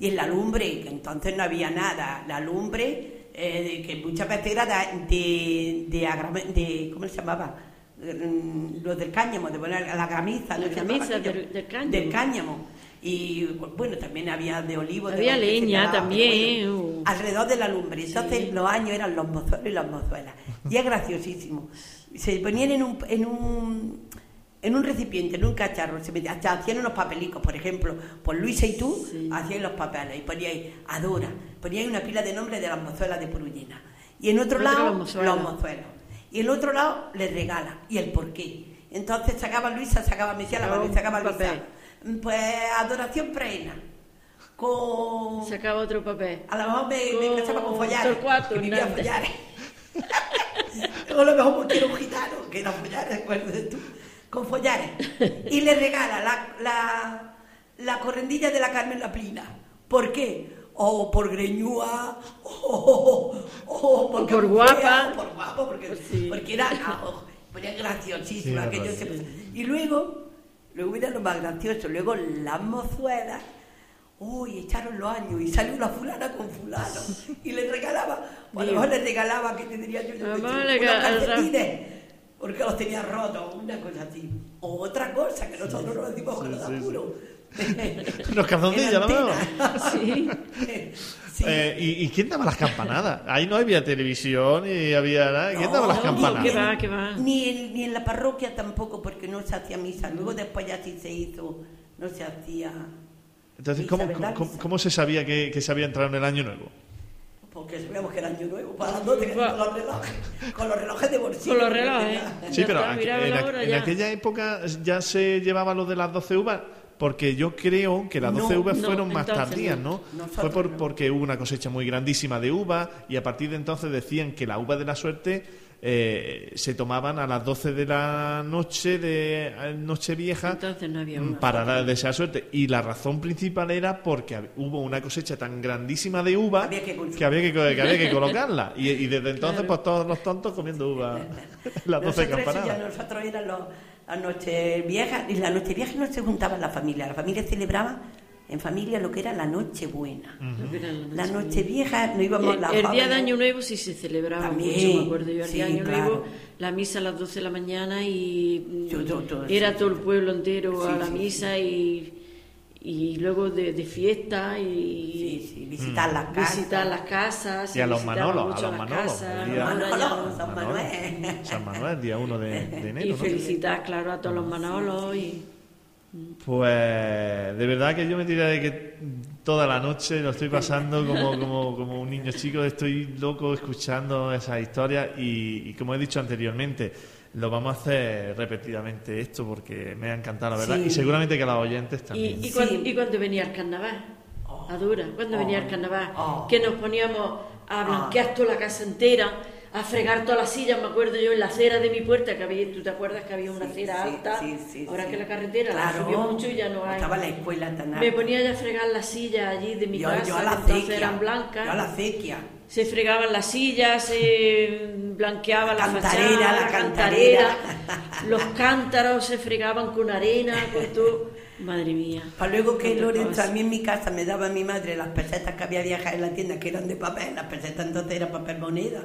y en la lumbre, que entonces no había nada, la lumbre, eh, que muchas veces era de, de, de, de- ¿cómo se llamaba? Mm, Los del cáñamo, de poner la camisa. La ¿no se llamaba camisa del- del cáñamo. Del cáñamo. Y bueno, también había de olivo. de Había se leña también, bueno, uh. alrededor de la lumbre. Entonces Sí. los años eran los mozuelos y las mozuelas. Y es graciosísimo. Se ponían en un, en un, en un recipiente, en un cacharro, se metía, hasta hacían unos papelicos, por ejemplo, por Luisa y tú, Sí. hacían los papeles y poníais Adora, poníais una pila de nombres de las mozuelas de Purullina. Y en otro lado, los mozuelos. los mozuelos. Y en otro lado, les regala. Y el porqué. Entonces sacaba Luisa, sacaba, me decía la Sacaba madre, un sacaba Luisa. Pues adoración preina. Con. Sacaba otro papel. A lo mejor me, me Con casaba con Follares. Que vivía Hernández. Follares. <laughs> o a lo mejor porque era un gitano, que era Follares, acuérdate tú. Con Follares. Y le regala la, la, la correndilla de la Carmen La Plina. ¿Por qué? O por greñúa, o, o porque por fea, guapa. o por guapo, porque, Pues sí. porque era, ah, oh, era graciosísima. Sí, que yo verdad. siempre- Y luego, luego mira lo más gracioso, luego las mozuelas Uy, echaron los años y salió una fulana con fulano y le regalaba, o a lo mejor le regalaba, que te diría yo? yo unos calcetines, porque los tenía rotos, una cosa así. O otra cosa que nosotros nos decimos con los apuros. <laughs> Unos calzoncillos, <laughs> ¿no? Sí. <laughs> Sí. Eh, ¿y, y quién daba las campanadas? Ahí no había televisión y había nada. ¿Quién daba las No, campanadas? ¿qué va? qué va? Ni en, ni en la parroquia tampoco, porque no se hacía misa. Luego después ya sí se hizo, no se hacía. Entonces, misa, ¿cómo, ¿verdad, cómo, cómo se sabía que, que se había entrado en el año nuevo? Porque sabíamos que era año nuevo, para las 12 con los relojes, con los relojes de bolsillo. Con los relojes. tenía. Sí, pero en, en aquella época ya se llevaba lo de las 12 uvas, porque yo creo que las 12 No, uvas no, fueron más tardías, no. Fue por- porque hubo una cosecha muy grandísima de uva y a partir de entonces decían que la uva de la suerte eh, se tomaban a las 12 de la noche de eh, Nochevieja no mm, para dar- desear suerte. Y la razón principal era porque hubo una cosecha tan grandísima de uva Había que había que, que había que colocarla. Y, y desde entonces, Claro. pues todos los tontos comiendo uva. <laughs> las 12 Nosotros, eso ya campanadas. nosotros eran los, las noches viejas, y la noche vieja no se juntaban la familia, la familia celebraba en familia lo que era la noche buena. Que era La noche vieja no íbamos El, las el día de Año Nuevo sí se celebraba También, mucho, me acuerdo yo. El día de sí, Año claro. Nuevo, la misa a las 12 de la mañana y mm, Yo- yo- todo era eso, todo el sí. pueblo entero Sí, a la sí, misa y, y luego de, de fiesta y Sí, sí, visitar las casas. visitar las casas. Y a los Manolos, a los Manolos. Manolo, no. San Manuel. San Manuel, día 1 de, de <laughs> enero. Y ¿no? felicitar, claro, a todos los Manolos. Y, Pues de verdad que yo me tiraré que toda la noche lo estoy pasando como, como, como un niño chico, estoy loco escuchando esas historias y, y como he dicho anteriormente, lo vamos a hacer repetidamente esto porque me ha encantado la verdad Sí. y seguramente que a los oyentes también. y, cuando, Sí. y cuando venía el carnaval. Oh. A dura, cuando Oh. venía el carnaval, Oh. que nos poníamos a Ah. blanquear toda la casa entera, a fregar todas las sillas, me acuerdo yo en la acera de mi puerta, que había, tú te acuerdas que había una Sí, acera sí, alta, sí, sí, ahora sí. que la carretera Claro, la subió mucho y ya no hay. Estaba la escuela tan Me alta. ponía ya a fregar las sillas allí de mi yo, casa, yo a la entonces acequia. eran blancas. Yo a la acequia. Se fregaban las sillas, se blanqueaba la, cantarera, fachada, la cantarera, los cántaros se fregaban con arena, con todo. Madre mía. Para luego que Lorenzo, a mí en mi casa me daba mi madre las pesetas que había viajado en la tienda, que eran de papel, las pesetas entonces eran papel moneda.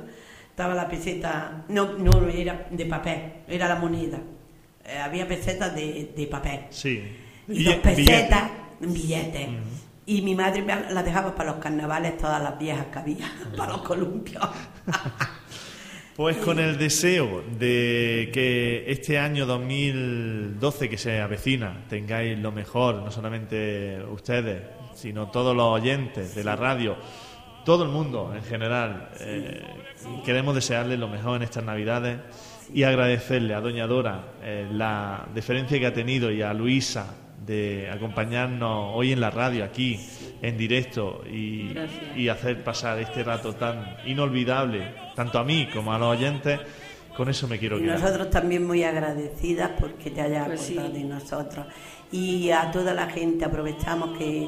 Estaba la peseta, no, no era de papel, era la moneda. Eh, había pesetas de, de papel. Sí. Y dos pesetas, billetes. Y mi madre me las dejaba para los carnavales, todas las viejas que había, <laughs> para los columpios. <laughs> Pues con el deseo de que este año 2012 que se avecina tengáis lo mejor, no solamente ustedes, sino todos los oyentes de la radio, todo el mundo en general, eh, queremos desearles lo mejor en estas Navidades y agradecerle a Doña Dora eh, la deferencia que ha tenido y a Luisa de acompañarnos hoy en la radio aquí en directo y, hacer pasar este rato tan inolvidable, tanto a mí como a los oyentes, con eso me quiero Y quedar. nosotros también muy agradecidas porque te hayas Pues acordado sí. de nosotros. Y a toda la gente aprovechamos que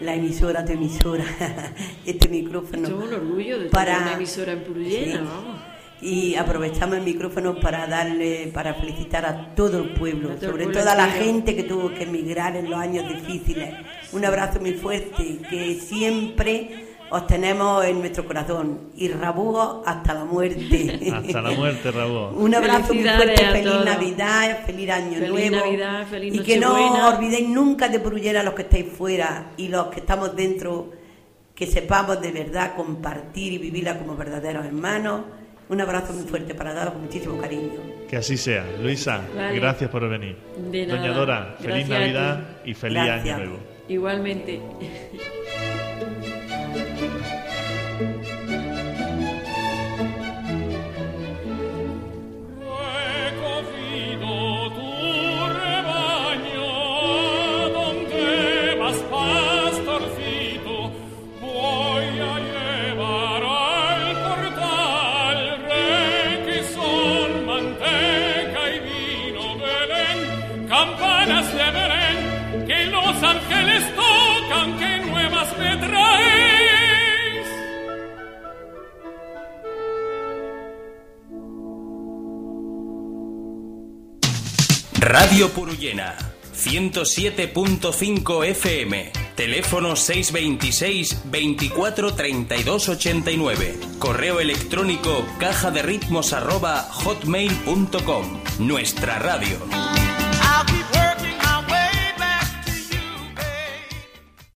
la emisora, tu emisora, <laughs> este micrófono. Es un orgullo de para- tener una emisora en Purullena, Sí. vamos. Y aprovechamos el micrófono para darle, para felicitar a todo el pueblo, todo sobre todo a la gente que tuvo que emigrar en los años difíciles. Un abrazo muy fuerte, que siempre os tenemos en nuestro corazón y rabugos hasta la muerte. <laughs> Hasta la muerte, Raúl. Un abrazo muy fuerte, feliz todos. Navidad, feliz Año Feliz Nuevo. Navidad, feliz y que no os olvidéis nunca de Purullera los que estáis fuera y los que estamos dentro, que sepamos de verdad compartir y vivirla como verdaderos hermanos. Un abrazo muy fuerte para daros con muchísimo cariño. Que así sea. Luisa, gracias por venir. De Doña Dora, feliz Navidad y feliz Año Nuevo. Igualmente. Radio Purullena, 107.5 FM, teléfono 626 24 32 89, correo electrónico caja de ritmos arroba hotmail.com, nuestra radio.